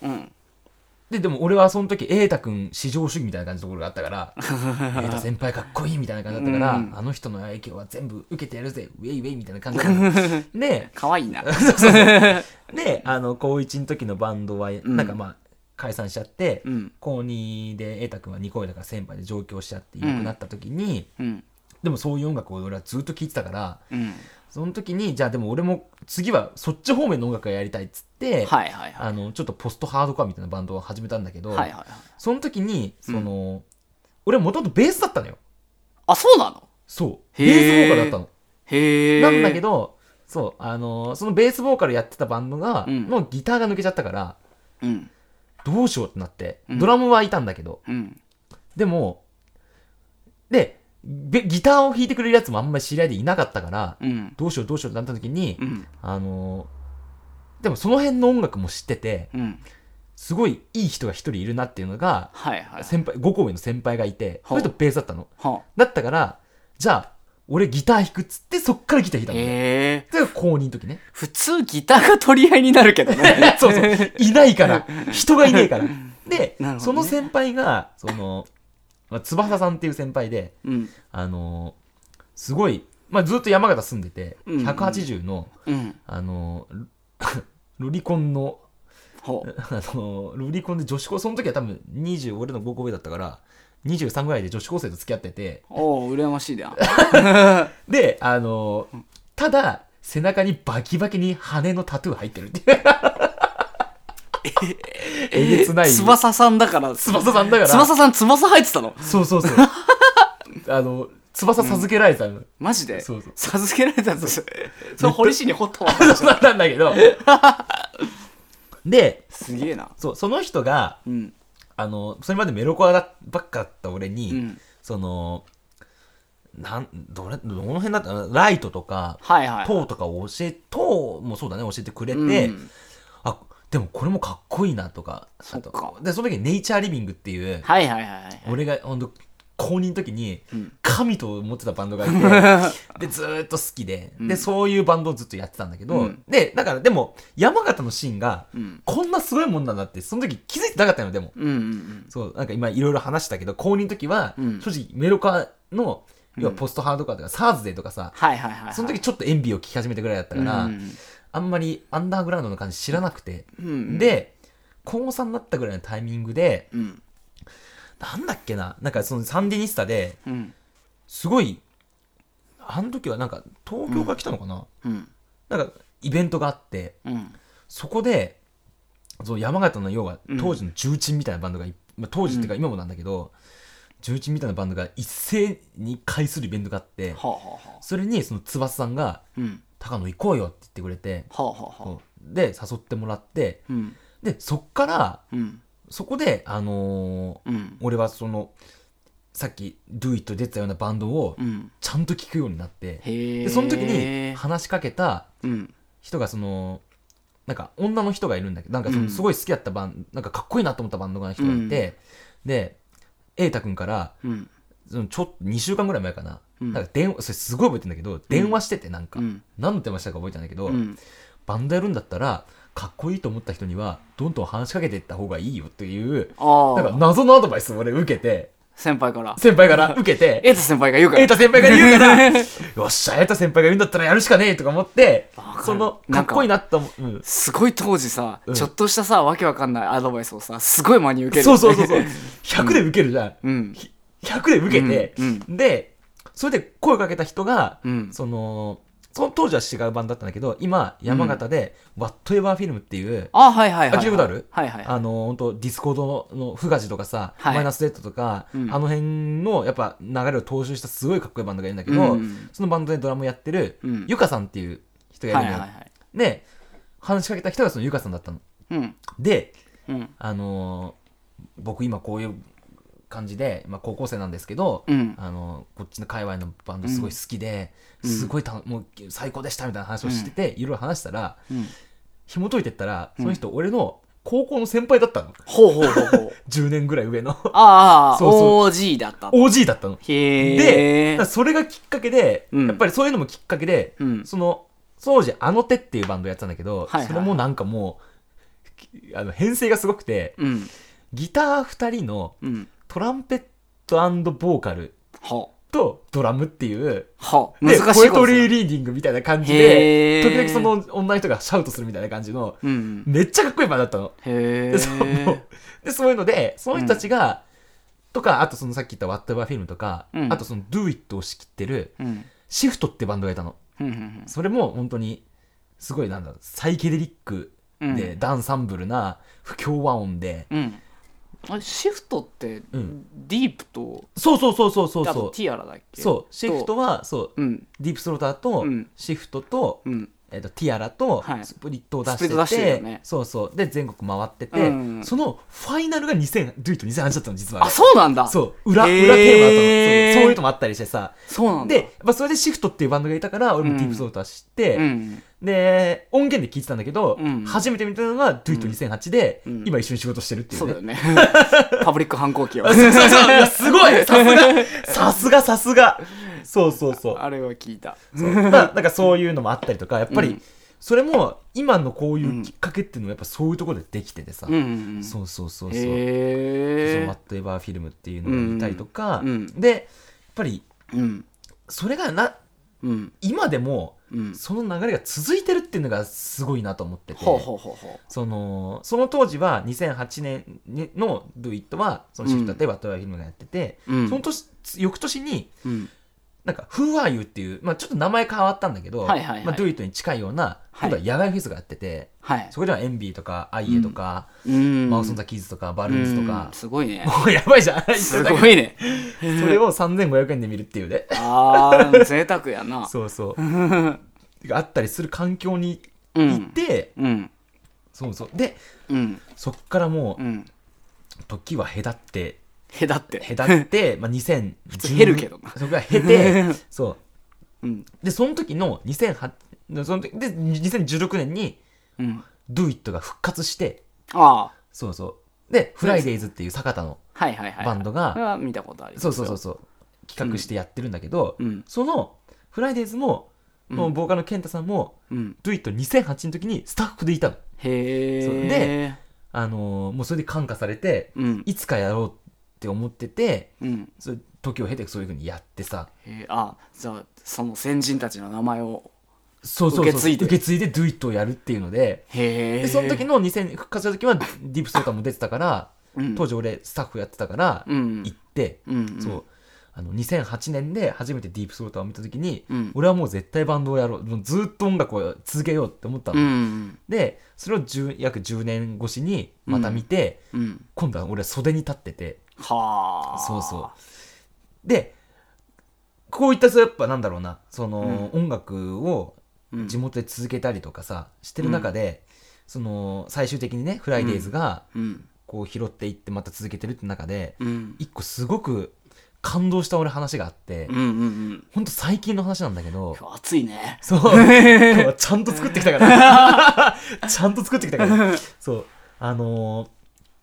うん。ででも俺はその時瑛太君至上主義みたいな感じのところがあったから 瑛太先輩かっこいいみたいな感じだったから、うん。あの人の影響は全部受けてやるぜウェイウェイみたいな感じだった。の で可愛いな。であの高1の時のバンドはん。なんかまあ解散しちゃって、うん。高2で瑛太君は2個上だから先輩で上京しちゃっていなくなった時に、うん。でもそういう音楽を俺はずっと聴いてたからうん。その時にじゃあでも俺も次はそっち方面の音楽がやりたいっつって、はいはいはい。あのちょっとポストハードコアみたいなバンドを始めたんだけど、はいはいはい。その時にその、俺もともとベースだったのよ。あそうなの？そう。ベへー。ースボーカルだったの。へえなんだけどそうあのそのベースボーカルやってたバンドが、うん。のギターが抜けちゃったからうんどうしようってなってうん。ドラムはいたんだけど、うん。でもでべギターを弾いてくれるやつもあんまり知り合いでいなかったから、うん。どうしようどうしようってなった時に、うん。あのでもその辺の音楽も知っててうん。すごいいい人が一人いるなっていうのがはいはい。先輩5個上の先輩がいてそほう。の人ベースだったの。はだったからじゃあ俺ギター弾くっつってそっからギター弾いたのね。へえ。それが高2の時ね。普通ギターが取り合いになるけどね。そうそう。いないから。人がいねえから。で、なるほどね。その先輩がその、まあ、翼さんっていう先輩でうん。あのーすごい、まあ、ずっと山形住んでて、うん。うん180の、うん。あのー ロリコンの、ほう。あのーロリコンで女子高その時は多分20俺の5個上だったから23ぐらいで女子高生と付き合ってて。おお羨ましいだ であのーただ背中にバキバキに羽のタトゥー入ってるっていう。えげつない。翼さんだから。翼さんだから。翼さん翼入ってたの？そうそうそう。あの翼授けられてたの、マジで？そうそう。授けられたんです。それ堀市に掘ったわ。そうだったんだけど。ですげえな。そうその人がうんあのそれまでメロコアだばっかだった俺に、うん。そのなんどれどの辺だったかなライトとかはいはいトーとかを教えトーもそうだね教えてくれて、うん。あでもこれもかっこいいなとかそっか。でその時ネイチャーリビングっていうはいはいはいはい。俺が本当高2の時にうん。神と思ってたバンドがいて でずーっと好きで、うん。でそういうバンドをずっとやってたんだけど、うん。でだからでも山形のシーンがうん。こんなすごいもんなんだってその時気づいてなかったのでも。うんうんそうなんか今いろいろ話したけど高2の時は、うん。正直メロカのうん。要はポストハードカーとか、サーズデーとかさはいはいはいはい。その時ちょっと演技を聞き始めたぐらいだったから、うんあんまりアンダーグラウンドの感じ知らなくて、うんで高3になったぐらいのタイミングでうんなんだっけな？なんかそのサンディニスタでうん。すごいあの時はなんか東京から来たのかな、うん。なんかイベントがあってうん。そこでその山形の要はうん。当時の重鎮みたいなバンドがい、まあ、当時っていうか今もなんだけど、重鎮みたいなバンドが一斉に会するイベントがあってはあはあはあ。それにその翼さんがうん「高野行こうよ」って言ってくれてはあはあはあ。そう。で誘ってもらってうん。でそっからうんそこであのーうん。俺はそのさっき「Do It」出てたようなバンドをうん。ちゃんと聴くようになってへえでその時に話しかけたうん。人がそのなんか女の人がいるんだけどなんかそうん。のすごい好きだったバンなんかかっこいいなと思ったバンドの人がいて、で瑛太君からうん。そのちょっと2週間ぐらい前かな,、うん。なんか電話それすごい覚えてんだけど電話しててなんか、うん。何の電話したか覚えてないけど、うん。バンドやるんだったらかっこいいと思った人にはどんどん話しかけていった方がいいよっていうああなんか謎のアドバイスを俺受けて先輩から。先輩から受けて 瑛太先輩が言うから。瑛太先輩が言うからよっしゃ瑛太先輩が言うんだったらやるしかねえとか思ってそのかっこいいなって思う、うん。すごい当時さ、うん。ちょっとしたさわけわかんないアドバイスをさすごい真に受ける。そうそうそうそう。100で受けるじゃん、うん。ひ100で受けて、うん。でそれで声をかけた人が、その当時は違うバンドだったんだけど今山形で「 What ever film」っていう、あはいはいはいあ聞いたことある？はいはい。はいあの本当 Dischord の Fugazi とかさ、はい。 Minor Threat とか、うん。あの辺のやっぱ流れを踏襲したすごいかっこいいバンドがいるんだけど、うんそのバンドでドラムやってる、うん。ゆかさんっていう人がいるのよ、はいはいはい。で話しかけた人がそのゆかさんだったの。うん。でうん。あのー僕今こういう感じで、まあ、高校生なんですけど、うん。あのこっちの界隈のバンドすごい好きで、うん。すごいたもう最高でしたみたいな話をしてて、いろいろ話したらうん。紐解いてったらその人俺の高校の先輩だったの。ほうほうほうほう。10年ぐらい上の。ああ そうそ OG だった OG だったの。へで、えだからそれがきっかけで、うん。やっぱりそういうのもきっかけで、うん。その当時あの手っていうバンドやってたんだけど、はいはいそれもなんかもうきあの編成がすごくてうん。ギター2人のうんトランペットボーカルは。とドラムっていうは。で難しいことポエトリーリーディングみたいな感じへー。で時々その女の人がシャウトするみたいな感じのうんめっちゃかっこいいバンドだったの。へでそうもえうでそういうのでその人たちが、とかあとそのさっき言った「ワットエバーフィルム」とか、うん。あとその「Do It」を仕切ってるうん。シフトってバンドがいたの。うんうんそれも本当にすごいなんだろうサイケデリックうん。で、ダンサンブルな不協和音で、うんあれシフトってうん。ディープとそうそうそうそうそうあとそうティアラだっけ？そう。シフトはそう。うん。ディープスローターと、うん。シフトと、うんえっとティアラとはい。スプリットを出してて,、スプリット出してね。そうそう。で全国回ってて、うん。そのファイナルが2000ドゥイット2008だったの実は。あそうなんだ。そう。裏裏テーマだったの。そう。そういうのもあったりしてさ。そうなんだ。でやっぱそれでシフトっていうバンドがいたから俺もディープスローター知って、うん。で音源で聞いてたんだけど、うん。初めて見たのがドゥイット2008で、うん。今一緒に仕事してるっていうそうねだよね。パブリック反抗期を。そうそうそう。すごい。さすが。さすがさすがそうそうそう。あれは聞いた。そう。まあなんかそういうのもあったりとかやっぱり、うん。それも今のこういうきっかけっていうのはやっぱそういうところでできててさ、うんうんうん。そうそうそうそう、へそうえマットエバーフィルムっていうのがいたりとか、うんでやっぱりうん。それがなうん。今でもうん。その流れが続いてるっていうのがすごいなと思ってて。ほうほうほうほそのその当時は2008年にの「Do It」はそのシフトでワットエバーフィルムがやってて、ううん。その年翌年にうんなんか「Who Are You」っていう、まあ、ちょっと名前変わったんだけど「はいはいはい。まあ、Do It」に近いようなはい。今度は野外フェスがやってて、はい。そこでは envy とかアイエとか、うん。 mouse on the keys とかバルーンズとかうん、すごいね。もうやばいじゃんすごいね。それを3500円で見るっていうね。ああ贅沢やな。そうそう。があったりする環境にう行っんて、うん。そうそう。でうん。そっからもううん。時は隔ってへだって。隔って、まあ、2010通減るけどな。そこから経て そう。うん。でその時の2008その時で2016年にうん「Do It」が復活してああ。そうそう。で「フライデイズっていう坂田のはいはいはいバンドこれがは見たことありそうよ。そうそうそう企画してやってるんだけど、うん。その「フライデイズも、うん。もうボーカルの健太さんもうん「Do It」2008の時にスタッフでいたの。へそう。えあのーもうそれで感化されてうん。いつかやろうって思っててうん。それ時を経てそういうふうにやってさ。へえあじゃあその先人たちの名前をそうそうそう受け継いで。受け継いで Do It をやるっていうので。へえでその時の2000復活した時はディープソーターも出てたからうん。当時俺スタッフやってたからうん。行って、うんそう。あの2008年で初めてディープソーターを見た時に、うん。俺はもう絶対バンドをやろう。ずっと音楽を続けようって思ったの、うんでそれを10約10年越しにまた見て、うん。今度は俺は袖に立っててはあ。そうそう。でこういったさやっぱなんだろうな。その、音楽をうん。地元で続けたりとかさしてる中で、その最終的にねフライデーズがうん。こう拾っていってまた続けてるって中で、うん。一個すごく感動した俺話があって、うんうんうん。ほんと最近の話なんだけど、今日暑いね。そう、今日はちゃんと作ってきたから、ちゃんと作ってきたから、そう、あのー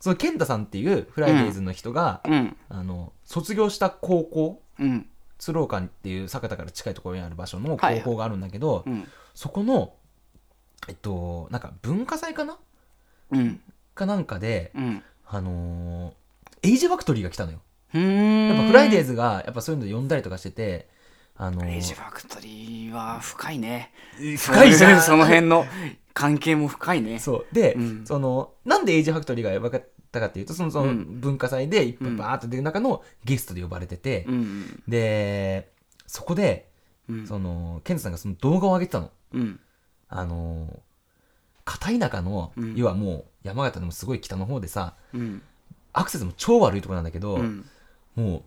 その健太さんっていうフライデーズの人が、うん。あの卒業した高校、うん。鶴岡っていう酒田から近いところにある場所のはい高校があるんだけど、うん。そこの、えっと、なんか文化祭かな？うん。かなんかで、うん。あのー Age Factory が来たのよ。うーん。やっぱフライデーズがやっぱそういうので呼んだりとかしててあのエイジファクトリーは深いね。深いじゃん。その辺の関係も深いね。そう。で、うん。そのなんでエイジファクトリーがやばかったかっていうとそのそのうん。文化祭でいっぱいバーッと出る中のゲストで呼ばれてて、うんでそこでうん。そのケントさんがその動画を上げてたの。うん。あの片田舎の、うん。要はもう山形でもすごい北の方でさうん。アクセスも超悪いところなんだけど、うん。も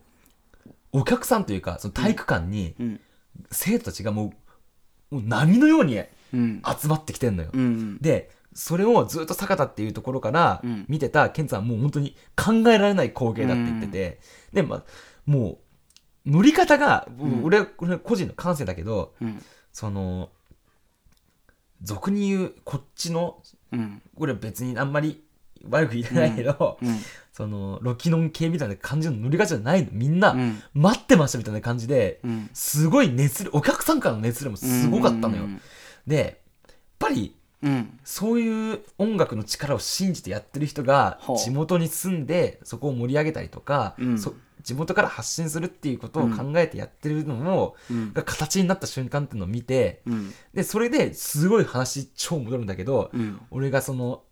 うお客さんというかその体育館にうん。生徒たちがもうもう波のようにうん。集まってきてんのよ、うん。でそれをずっと坂田っていうところからうん。見てたケンツさんはもう本当に考えられない光景だって言ってて、で、まあ、もう乗り方が、ん。俺俺個人の感性だけどうん。その俗に言うこっちのうん。これ別にあんまり悪く言ってないけど、うん。そのロキノン系みたいな感じの乗り方じゃないの。みんな、うん。待ってましたみたいな感じでうん。すごい熱量お客さんからの熱量もすごかったのよ、うん。でやっぱりうん。そういう音楽の力を信じてやってる人が地元に住んでそこを盛り上げたりとか、うん。そ地元から発信するっていうことを考えてやってるのも、うん。が形になった瞬間っていうのを見てうん。でそれですごい話超戻るんだけど、うん。俺がその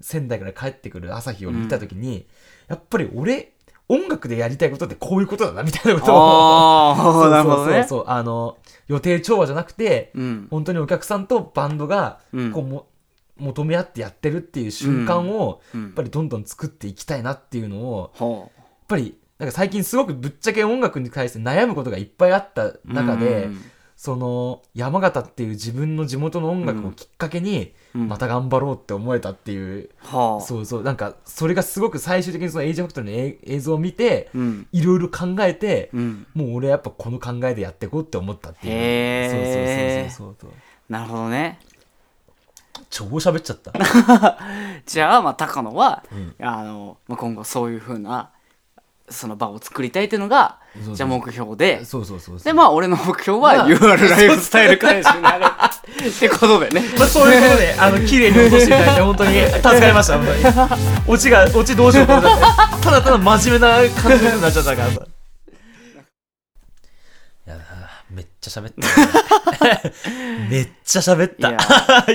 仙台から帰ってくる朝日を見た時に、やっぱり俺音楽でやりたいことってこういうことだなみたいなことを。ああなるほどねそうそう。そうあの予定調和じゃなくて、うん。本当にお客さんとバンドがうん。こうも、求め合ってやってるっていう瞬間を、うん。やっぱりどんどん作っていきたいなっていうのをほやっぱりなんか最近すごくぶっちゃけ音楽に対して悩むことがいっぱいあったう中で、うんその山形っていう自分の地元の音楽をきっかけに、うん。また頑張ろうって思えたっていう、はあ。そうそう。なんかそれがすごく最終的にそのエイジファクトリーの映映像を見てうん。いろいろ考えて、うん。もう俺やっぱこの考えでやっていこうって思ったっていう。そうそうそうそうそう。なるほどね。超喋っちゃった。じゃあまあ高野はうん。あのまあ今後そういうふうなその場を作りたいっていうのがじゃあ目標で。そうそうそうでまあ俺の目標はまあ UR ライフスタイル。彼氏になるってことでね。まあ、そういうことで、あの、綺麗に落としていただいて、本当に助かりました、本当に。オチが、オチどうしようと思って、ただただ真面目な感じになっちゃったからさ。いやだめっちゃ喋った。めっちゃ喋った。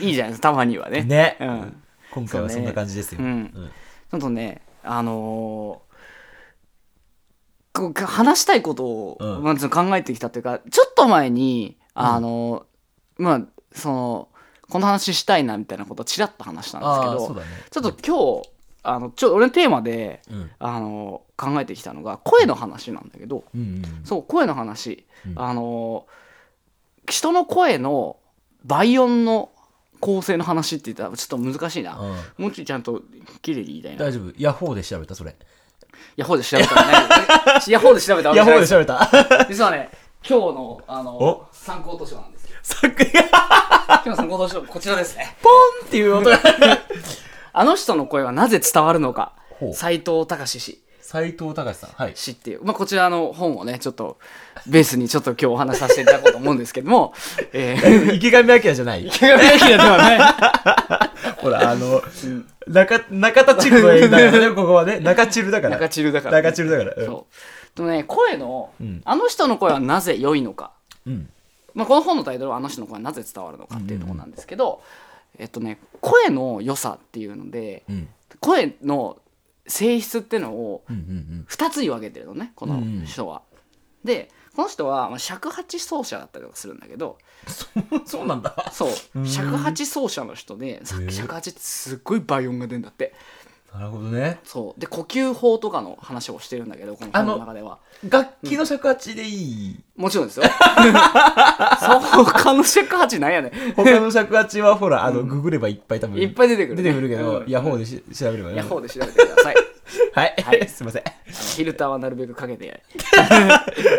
いいじゃないですかたまにはね。ね。うん。今回はそんな感じですよ。そうね。うん。ちょっとねあのー話したいことを、うんまあ、ちょっと考えてきたというかちょっと前にあのーまあそのこの話したいなみたいなことをちらっと話したんですけどね。ちょっと今日あのちょ俺のテーマでうん。あの考えてきたのが声の話なんだけど、うんうん。そう声の話、うんあの人の声の倍音の構成の話って言ったらちょっと難しいな、うんもうちょいちゃんと綺麗に言いたいな大丈夫。ヤホーで調べた、それ。ヤホーで調べたらね。ヤホーで調べたヤホーで調べた。実はね今日のあのお？参考図書なんですよ。今日の参考図書こちらですね。ポンっていう音が。あの人の声はなぜ伝わるのか。斎藤隆氏斎藤隆さん。はい。詩っていう、まあ、こちらの本をねちょっとベースにちょっと今日お話しさせていただこうと思うんですけども、えー、池上彰じゃない。池上彰ではない ほら、あの、中、中田チルの映画だからね、ここはね。中チルだから。中チルだからね中チルだから。うんそうでもね声の、うんあの人の声はなぜ良いのか、うん。まあ、この本のタイトルは「あの人の声はなぜ伝わるのか」っていうところなんですけど、えっとね声の良さっていうのでうん。声の性質っていうのをうんうん2つに分けてるのねこの人は。でこの人はまあ尺八奏者だったりとかするんだけどうん。そうなんだ。そううん尺八奏者の人でさへえ尺八ってすっごい倍音が出るんだってなるほどね。そうで呼吸法とかの話をしてるんだけどこの本の中では楽器の尺八でいい？もちろんですよ そう他の尺八なんやねん他の尺八はほら、あの、ググればいっぱい多分。いっぱい出てくるね出てくるけど、うんヤホーでし調べればね。ヤホーで調べてください はい。はいすいません。あのフィルターはなるべくかけて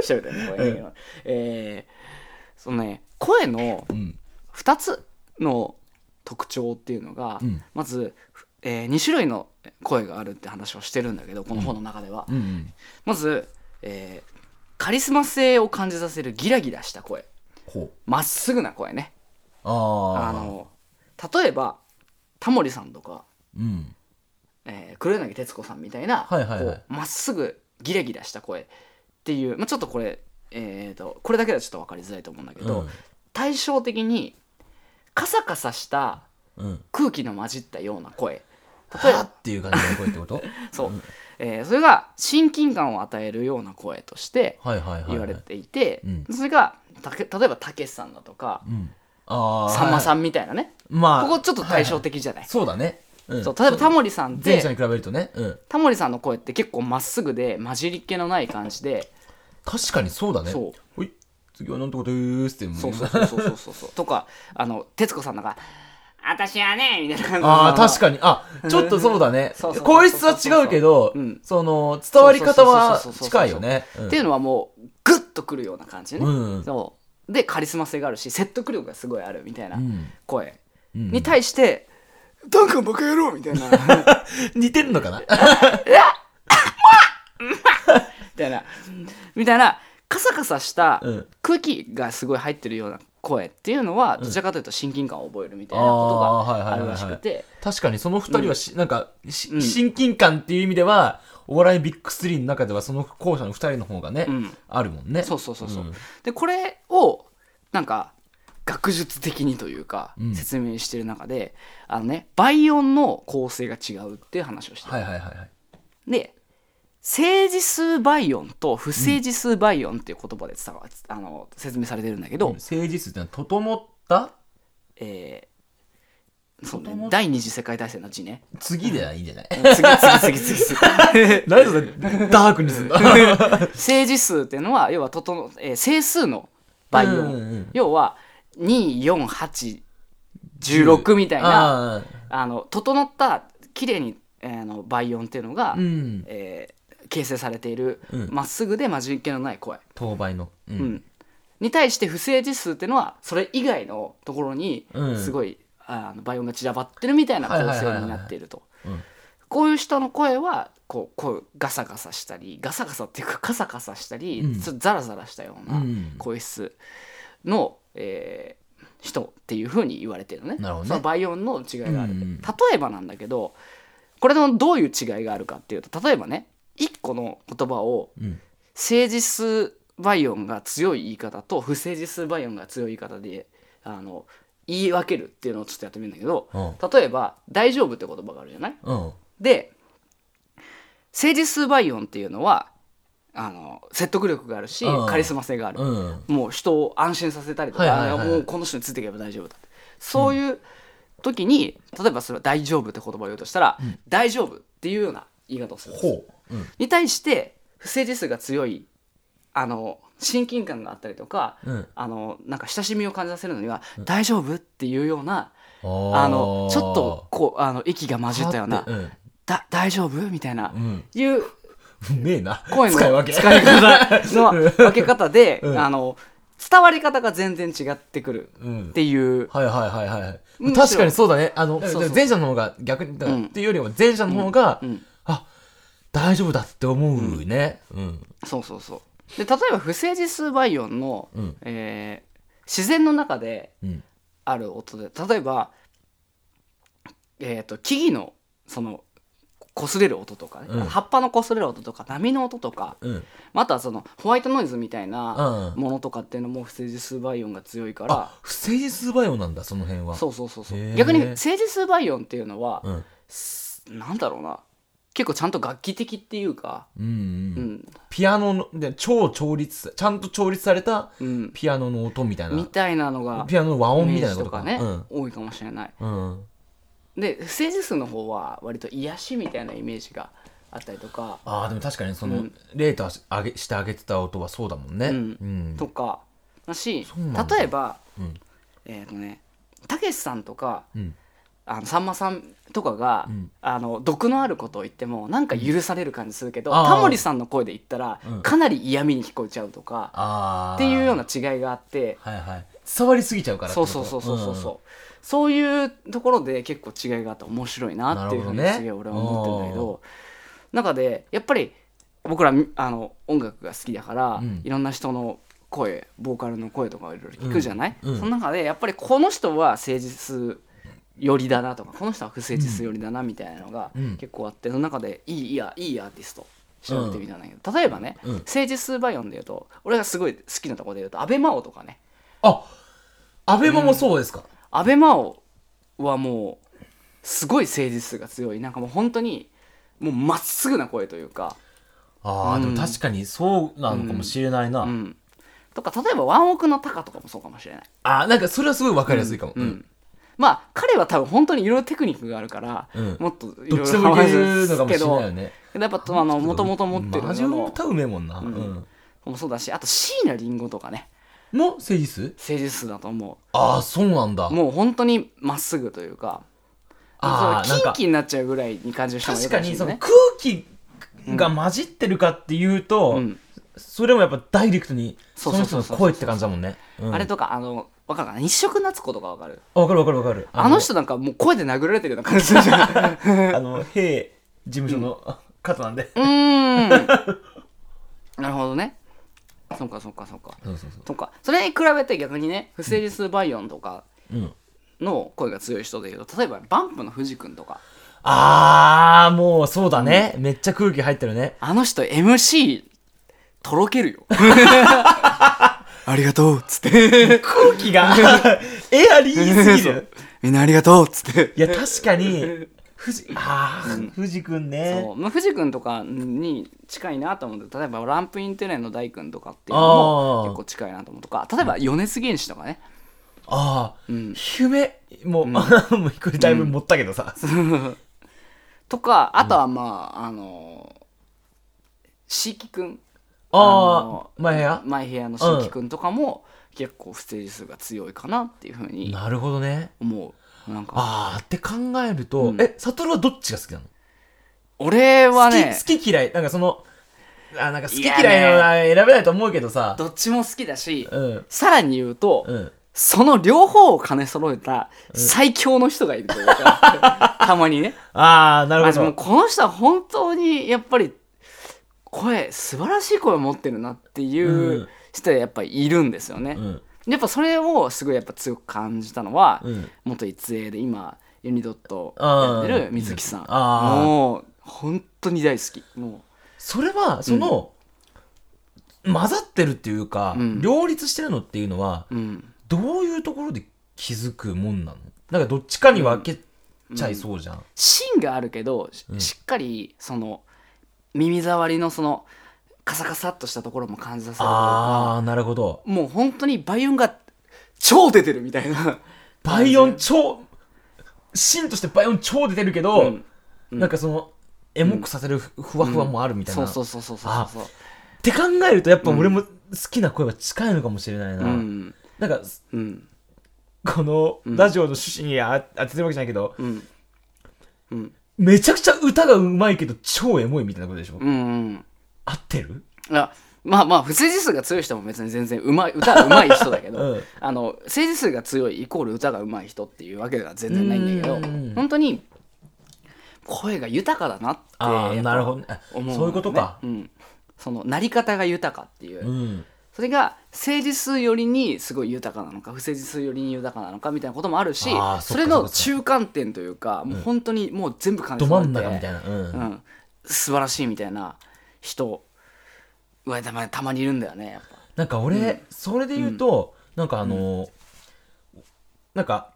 調べてねこれね えーそのね声のうん。2つの特徴っていうのが、うんまず、え2種類の声があるって話をしてるんだけどこの本の中では、うんうん。まず、えーカリスマ性を感じさせるギラギラした声。まっすぐな声ねああ。あ、の例えばタモリさんとか、うん。えー黒柳徹子さんみたいなはいはいはいっすぐギラギラした声っていう、まあ、ちょっとこれ、えー、とこれだけではちょっと分かりづらいと思うんだけど、うん対照的にカサカサしたうん空気の混じったような声例えば。はっていう感じの声ってこと？そう、えーそれが親近感を与えるような声としてはいはいはいはい。言われていて、うん。それがたけ例えばたけしさんだとか、うん。ああさんまさんんみたいなね、まあここちょっと対照的的じゃない、そうだね。うん。そう例えばタモリさんって前者に比べるとね。うん。タモリさんの声って結構まっすぐで混じりっ気のない感じで。確かにそうだね。そう。次はなんとかでーすってもそうそうそうそうそうそうそう。とかあの徹子さんなんか「私はね」みたいな感じああ確にかに。あちょっとそうだね。声質は違うけどうん。その伝わり方は近いよね。うん。っていうのはもうグッとくるような感じね、うん。そう。でカリスマ性があるし説得力がすごいあるみたいなうん。声うん。に対して「ダンカンバカ野郎!」みたいな。似てんのかな？みたいな。みたいなカサカサしたうん。空気がすごい入ってるような声っていうのはどちらかというと親近感を覚えるみたいなことがあるらしくて。確かにその二人はし、なんか、しうん。親近感っていう意味では、お笑いビッグスリーの中ではその後者の二人の方がね、うん。あるもんね。そうそうそうそう、ん。でこれをなんか学術的にというかうん。説明してる中で、あのね倍音の構成が違うっていう話をしてる、はいはいはいはい。で正字数倍音と不正字数倍音っていう言葉で伝わあの説明されてるんだけど、政治数ってのは整った？えーそうね第二次世界大戦の字ね。次ではいいんじゃない？次次次次次。何それ、ダークにすんだ。正字数っていうのは要はととの、えー整数の倍音、うんうんうん。要は24816みたいなああの整った綺麗に、えーあの倍音っていうのが、ーうん。えー形成されているうん。ま、っすぐで混じりっ気のない声、当倍の。ううん。に対して不正字数っていうのはそれ以外のところにうん。すごい、あの倍音が散らばってるみたいな構成になっていると。うん。こういう人の声はこうこうガサガサしたりガサガサっていうかカサカサしたり、うん。ちょっとザラザラしたようなうん。声質の、えー人っていうふうに言われてるのね。なるほどね。その倍音の違いがある、うん。例えばなんだけどこれのどういう違いがあるかっていうと例えばね1個の言葉をうん。正字数倍音が強い言い方と不正字数倍音が強い言い方であの言い分けるっていうのをちょっとやってみるんだけどうん。例えば「大丈夫」って言葉があるじゃない？うん。で正字数倍音っていうのはあの説得力があるしうんカリスマ性がある、うん。もう人を安心させたりとか、はいはいはいあもうこの人についていけば大丈夫だってそういう時に、例えばそれは「大丈夫」って言葉を言うとしたら「大丈夫」っていうような言い方をするんです。に対して不正字数が強いあの親近感があったりとか、うん。あのなんか親しみを感じさせるのには「大丈夫?」っていうようなああのちょっとこうあの息が混じったようなうん。「だ大丈夫?」みたいな、うん。いううめ えな。声の使い方の 分け方で、うん。あの伝わり方が全然違ってくるうん。っていう、はいはいはいはい。むしろ。確かにそうだね。あの前者の方が逆にうん。っていうよりは前者の方が、うん、あ大丈夫だって思うね。うん。そうそうそう。で例えば不正字数倍音の、うん。えー自然の中でうん。ある音で例えば、えー、と木々のその擦れる音とかね、うん。葉っぱの擦れる音とか波の音とか、うん。またはそのホワイトノイズみたいなうん。ものとかっていうのも不正字数倍音が強いから。あ不正字数倍音なんだその辺は。そうそうそうそう。逆に正字数倍音っていうのは、うん。なんだろうな結構ちゃんと楽器的っていうかうんうん。うん。ピアノので超調律ちゃんと調律されたうん。ピアノの音みたいな。みたいなのがピアノの和音みたいなことか。ね、うん。多いかもしれない。うん。で不正字数の方は割と癒しみたいなイメージがあったりとか、ああでも確かにその、うん。レート上げしてあげてた音はそうだもんね。うん。うん。とか。だし例えばうん。えっ、とねたけしさんとかうんあのさんまさんとかが、うん。あの毒のあることを言ってもなんか許される感じするけど、うんあー。タモリさんの声で言ったら、うん。かなり嫌味に聞こえちゃうとかああっていうような違いがあってはいはい。伝わりすぎちゃうからってこと？そうそうそうそうそうそう、そういうところで結構違いがあって面白いなっていうふうになるほどね。すげえ俺は思ってるんだけど中でやっぱり僕らあの音楽が好きだから、うん。いろんな人の声ボーカルの声とかをいろいろ聞くじゃない、うん。うん。その中でやっぱりこの人は誠実寄りだなとかこの人は不誠実寄りだなみたいなのがうん。結構あって、その中でいいいやいいアーティストっ調べてみたんだけど、例えばね、うん。政治数倍音で言うと俺がすごい好きなところで言うと安倍真央とかね。あアベマもそうですか、安倍真央はもうすごい誠実数が強い。なんかもう本当にもうまっすぐな声というか、ああ、でも確かにそうなのかもしれないな、うん、とか例えばワンオクのタカとかもそうかもしれない、ああなんかそれはすごい分かりやすいかも、うんまあ彼は多分本当にいろいろテクニックがあるから、うん。もっといどっろいろちでもいけるのかもしれないよね。やっぱあのもともと持ってるマジのの歌うめえもんな、うん。もそうだしあと椎名林檎とかね。の誠実？数誠実数だと思ああそうなんだ。うもう本当にまっすぐというかあそうキンキンになっちゃうぐらいに感じる人もい確るかもしれないね。かにその空気が混じってるかっていうと、うん。それもやっぱダイレクトにその人そうそうそう。そうの声って感じだもんね、うん。あれとかあのわかるかな？日食夏子とかわかる。あわかるわかるわかる。あの人なんかもう声で殴られてるような感じするじゃんう あの兵事務所の方なんで、ーん。なるほどね。そうかそうかそうか。そうそうそう。とか。それに比べて逆にね不誠実バイオンとかうんの声が強い人でいうと例えばバンプの藤君とか。あーもうそうだね、めっちゃ空気入ってるね。あの人 MC とろけるよ ありがとうっつって。空気がエアリーすぎる。みんなありがとうっつって。いや確かに藤ああ、藤君ね。そう。まあ、藤君とかに近いなと思う。例えばランプインテレンの大君とかっていうのも結構近いなと思うとか。例えば米津玄師とかね、ああ、うん。夢。もう、もうこれだいぶ持ったけどさ、とかあとはまあ、あの椎木君あのあ前部屋？マイヘアの椎木君とかも、結構不正実数が強いかなっていうふうになるほどね。思う。なんか。ああって考えると、うん。え悟はどっちが好きなの？俺はね好き嫌い？なんかそのあなんか好き嫌いのは選べないと思うけどさ。どっちも好きだし、うん。さらに言うと、うん。その両方を兼ね揃えた最強の人がいるというか、たまにね。ああなるほど。この人は本当にやっぱり声素晴らしい声を持ってるなっていううん。人はやっぱりいるんですよね。うん。やっぱそれをすごいやっぱ強く感じたのは、うん。元一栄で今ユニドットやってる水木さん。もう本当に大好き。もそれはその、混ざってるっていうか、うん。両立してるのっていうのはう、うん、どういうところで気づくもんなの？なんかどっちかに分けちゃいそうじゃん、芯があるけど、しっかりその耳障りのそのカサカサっとしたところも感じさせるああなるほど。もう本当にバイオンが超出てるみたいな。バイオン超芯としてバイオン超出てるけど、うん。なんかそのエモくさせるふふわふわもあるみたいな、そうそうそうそうそうあそう。って考えるとやっぱ俺も好きな声は近いのかもしれないな、うん。なんかうん。このラジオの趣旨にあ当ててるわけじゃないけど、うん。うんめちゃくちゃ歌がうまいけど超エモいみたいなことでしょ、うんうん。合ってる？いやまあまあ不正字数が強い人も別に全然うまい歌がうまい人だけど、うん。あの正字数が強いイコール歌がうまい人っていうわけでは全然ないんだけどうん。本当に声が豊かだなってあやっぱあなるほど。ねあ思うのね。そういうことか、うん、そのなり方が豊かっていう、うんそれが政治数よりにすごい豊かなのか不政治数よりに豊かなのかみたいなこともあるしそそれの中間点というかもう本当にもう全部感じど真ん中みたいな、うん。うん、素晴らしいみたいな人はたまたまにいるんだよねやっぱ。なんか俺、それで言うと、なんかあのーなんか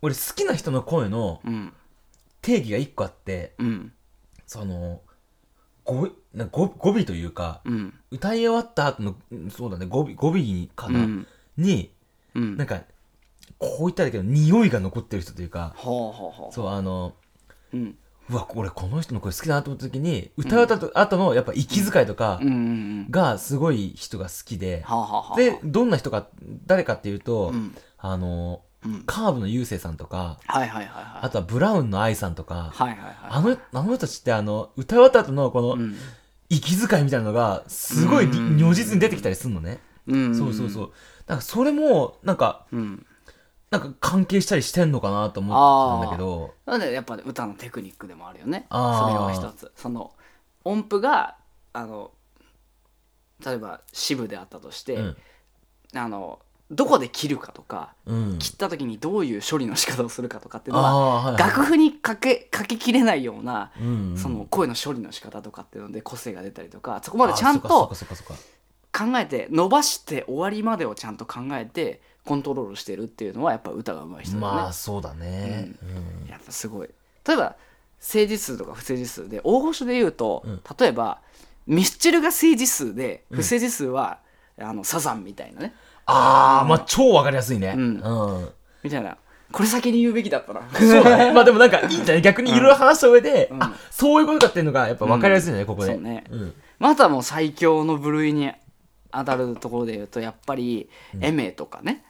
俺好きな人の声のうん。定義が一個あってうん。その語な語語尾というかうん歌い終わった後のうんそうだね語尾語尾にかな、うん。にうん。なんかこう言ったらいいけど匂いが残ってる人というかほうほうほう。そうあのうん。うわ俺この人の声好きだなと思った時に歌う後,、後のやっぱ息遣いとかうん。うんうんがすごい人が好きで、はあはあはあでどんな人か誰かっていうと、うん。あのうんカーブのゆうせいさんとかはいはいはいはい。あとはブラウンの愛さんとか、はいはいはいあのあの人たちってあの歌い終わった後のこのうん。息遣いみたいなのがすごい如実に出てきたりするのね、うん。そうそうそう。なんかそれもなんかうん。なんか関係したりしてんのかなと思ったんだけど。なんでやっぱ歌のテクニックでもあるよね。それあーは一つ。その音符があの例えば支部であったとして、うん。あのどこで切るかとかうん。切った時にどういう処理の仕方をするかとかっていうのははいはい。楽譜にかけ書ききれないようなうん。うんその声の処理の仕方とかっていうので個性が出たりとかそこまでちゃんあとそっかそっかそっか考えて伸ばして終わりまでをちゃんと考えてコントロールしてるっていうのはやっぱ歌が上手い人だよね、まあそうだね。やっぱすごい。例えば正字数とか不正字数で大御所で言うと、うん。例えばミスチルが正字数でうん。不正字数は、あのサザンみたいなねああまあ超わかりやすいね。うん。うん。みたいな。これ先に言うべきだったな。そうだね。まあでもなんかいいんじゃない？逆にいろいろ話した上でうん。あそういうことかっていうのがやっぱわかりやすいねここで。そうね。うん。まあ、あとはもう最強の部類に当たるところで言うとやっぱりエメとかね、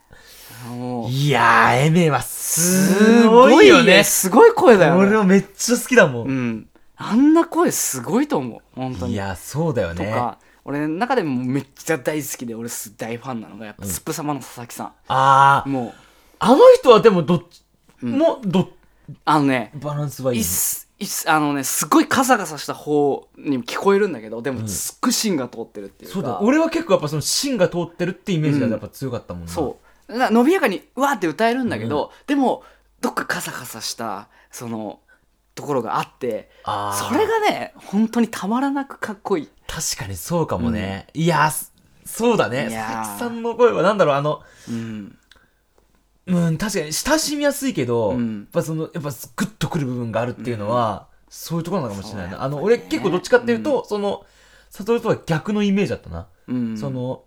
もう。いやーエメはすすごごいよね。ねすごい声だよね。俺はめっちゃ好きだもうん。んあんな声すごいと思う。本当に。いやそうだよね。とか俺の中でもめっちゃ大好きで俺す大ファンなのがやっぱスプ様の佐々木さん、ああもあの人はでもどっちうん。もどうあのねバランスはいいいっすいっすあのねすごいカサカサした方にも聞こえるんだけどでもすっごい芯が通ってるっていうか、そうだ。俺は結構やっぱその芯が通ってるってイメージがうん。やっぱ強かったもんな。そう。だから伸びやかにうわーって歌えるんだけど、でもどっかカサカサしたそのところがあってあー。それがね本当にたまらなくかっこいい確かにそうかもね、いやすそうだね。いやー。佐々木さんの声はなんだろう。あのうん。うん確かに親しみやすいけど、うん。やっぱそのやっぱグッとくる部分があるっていうのは、そういうところなのかもしれないな、そうあの俺結構どっちかっていうと、その悟とは逆のイメージだったな、うん。その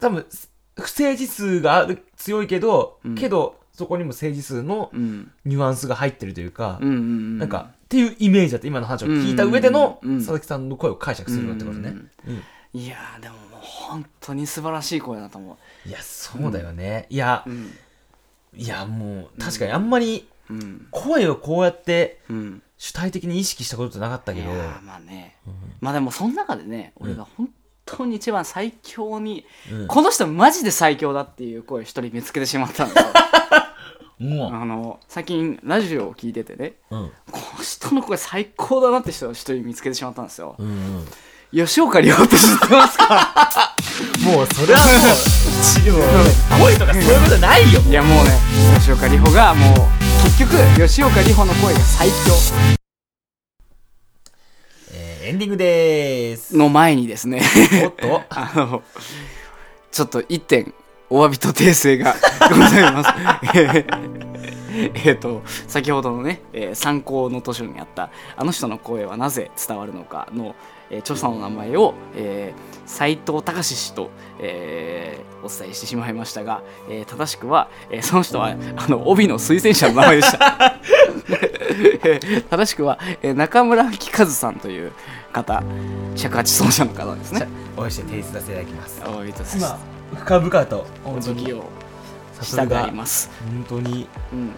多分不正字数がある強いけど、うん。けどそこにも正字数のうん。ニュアンスが入ってるというか、うんうん。なんかっていうイメージだった今の話を聞いた上でのうん佐々木さんの声を解釈するのってことね、うんいやーでももう本当に素晴らしい声だと思いやそうだよね、いやいやもう確かにあんまりうん。声をこうやってうん。主体的に意識したことってなかったいけどまあね。まあでもその中でね俺が本当に一番最強にうん。この人マジで最強だっていう声を一人見つけてしまったんだ あの最近ラジオを聞いててねううん。この人の声最高だなって人を一人見つけてしまったんですよ。うんうん。吉岡里帆って知ってますか？もうそれはもう声とかそういうことないよ。いやもうね吉岡里帆がもう結局吉岡里帆の声が最強。えーエンディングでーす。の前にですね。おっと。あのちょっと一点お詫びと訂正がございますえー えーと先ほどのね、えー参考の図書にあった「あの人の声はなぜ伝わるのかの」えー著者の名前を、えー斉藤隆氏と、えーお伝えしてしまいましたが、えー正しくは、えーその人はあの帯の推薦者の名前でした。え ー正しくは、えー中村明和さんという方尺八奏者の方ですね。お会いして提出させていただきますおめでとうござい今ます。深々とお辞儀をしたくあります。本当にうん。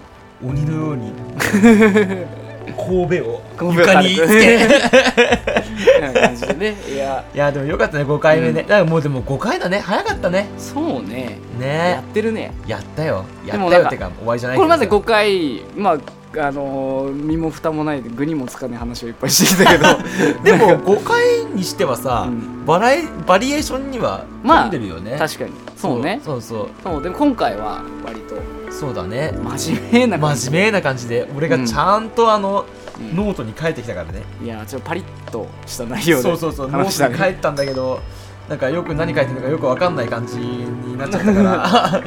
鬼のように 神戸を床に。つけ。な感じでね。いや、いやでもよかったね5回目ね、うん。だからもうでも5回だね。早かったね。そうね。やねってるね。やったよ。やったよ。ってか終わりじゃないこれまで5回、まあ、あのー身も蓋もないで愚にもつかない話をいっぱいしてきたけど。でもなんか5回にしてはさ、うん。バラエバリエーションにはまあ富んでるよね、確かに。そうね。そうそうそう。でも今回は割と。そうだね。真面目な感じ真面目な感じで。俺がちゃんとあの、うん。ノートに書いてきたからね、いやちょっとパリッとした内容でそうそうそう。ノートに書いたんだけどなんかよく何書いてるのかよくわかんない感じになっちゃったから。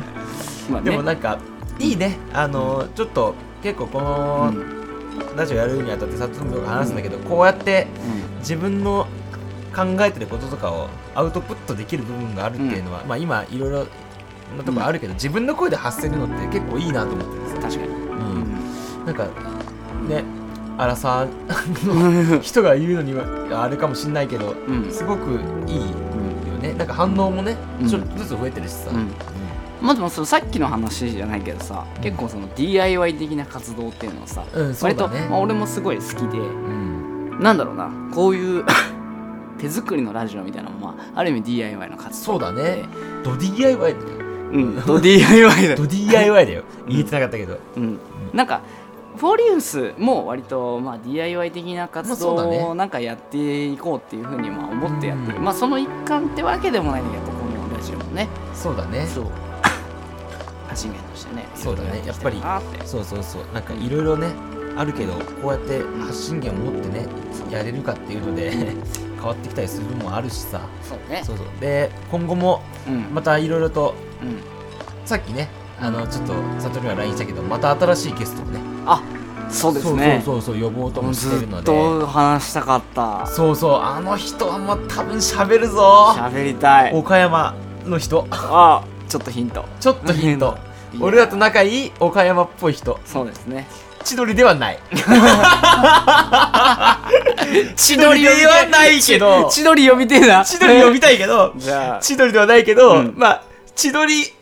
まあね。でもなんかいいね。あのちょっと結構こうのんラジオやるにあたってさつんとか話すんだけどこうやってう自分の考えてることとかをアウトプットできる部分があるっていうのは、まあ今いろいろなとこあるけど、自分の声で発せるのって結構いいなと思ってるんです確かに。うん、なんかねあらさ人が言うのにはあれかもしんないけどすごくいいよね。なんか反応もね、うん。ちょっとずつ増えてるしさ、うんまあでもそのさっきの話じゃないけどさ結構その DIY 的な活動っていうのはさうんそう割と、まあ、俺もすごい好きでうん。なんだろうなこういう 手作りのラジオみたいなのも、まあ、ある意味 DIY の活動そうだね。ド DIY だよ。うんと DIY だド DIY だよ。言えてなかったけど、うん、なんかフォーリウスも割と、まあ、DIY 的な活動をなんかやっていこうっていうふうにまあ思ってやってる、うん。まあその一環ってわけでもないんだけどこのラジオもね。そうだね。そう発信源としてねそうだね。やっていきたいなってそうそうそう。なんかいろいろねあるけどこうやって発信源を持ってねやれるかっていうので 変わってきたりするのもあるしさ。そうね。そうそう。で今後もうん。またいろいろとうん。さっきねあのちょっと悟りは LINE したけどまた新しいゲストをねあそうですね。そうそうそうそう呼ぼうともしてずっるので。と話したかった。そうそう。あの人はもう多分喋るぞ。喋りたい。岡山の人。あちょっとヒント。ちょっとヒント俺らと仲いい岡山っぽい人。そうですね。千鳥ではない。千鳥ではないけど。千鳥呼びてえな。千鳥呼びたいけど。じゃあ。千鳥ではないけど、うん。まあ千鳥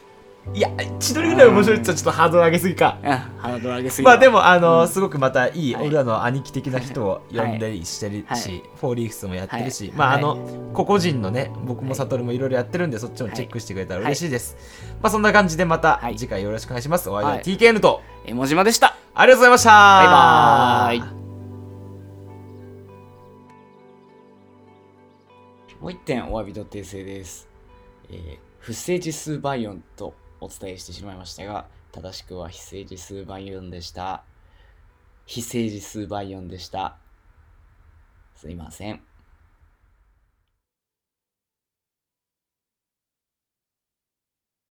いや千鳥ぐらい面白いってちょっとハードル上げすぎか。うん。ハードル上げすぎ。まあでもあの、うん。すごくまたいい、はい。俺らの兄貴的な人を呼んだりしてるし、はい。フォーリーフスもやってるし、はい。まああはの個々人のね僕も悟もいろいろやってるんでそっちもチェックしてくれたら嬉しいです、まあそんな感じでまたはい。次回よろしくお願いします、お相手ははい。TKN と。えもじまでした。ありがとうございました。バイバーイ。もう一点お詫びと訂正です。えー不正字数倍音とお伝えしてしまいましたが、正しくは非正字数倍4でした。非正字数倍4でした。すいません。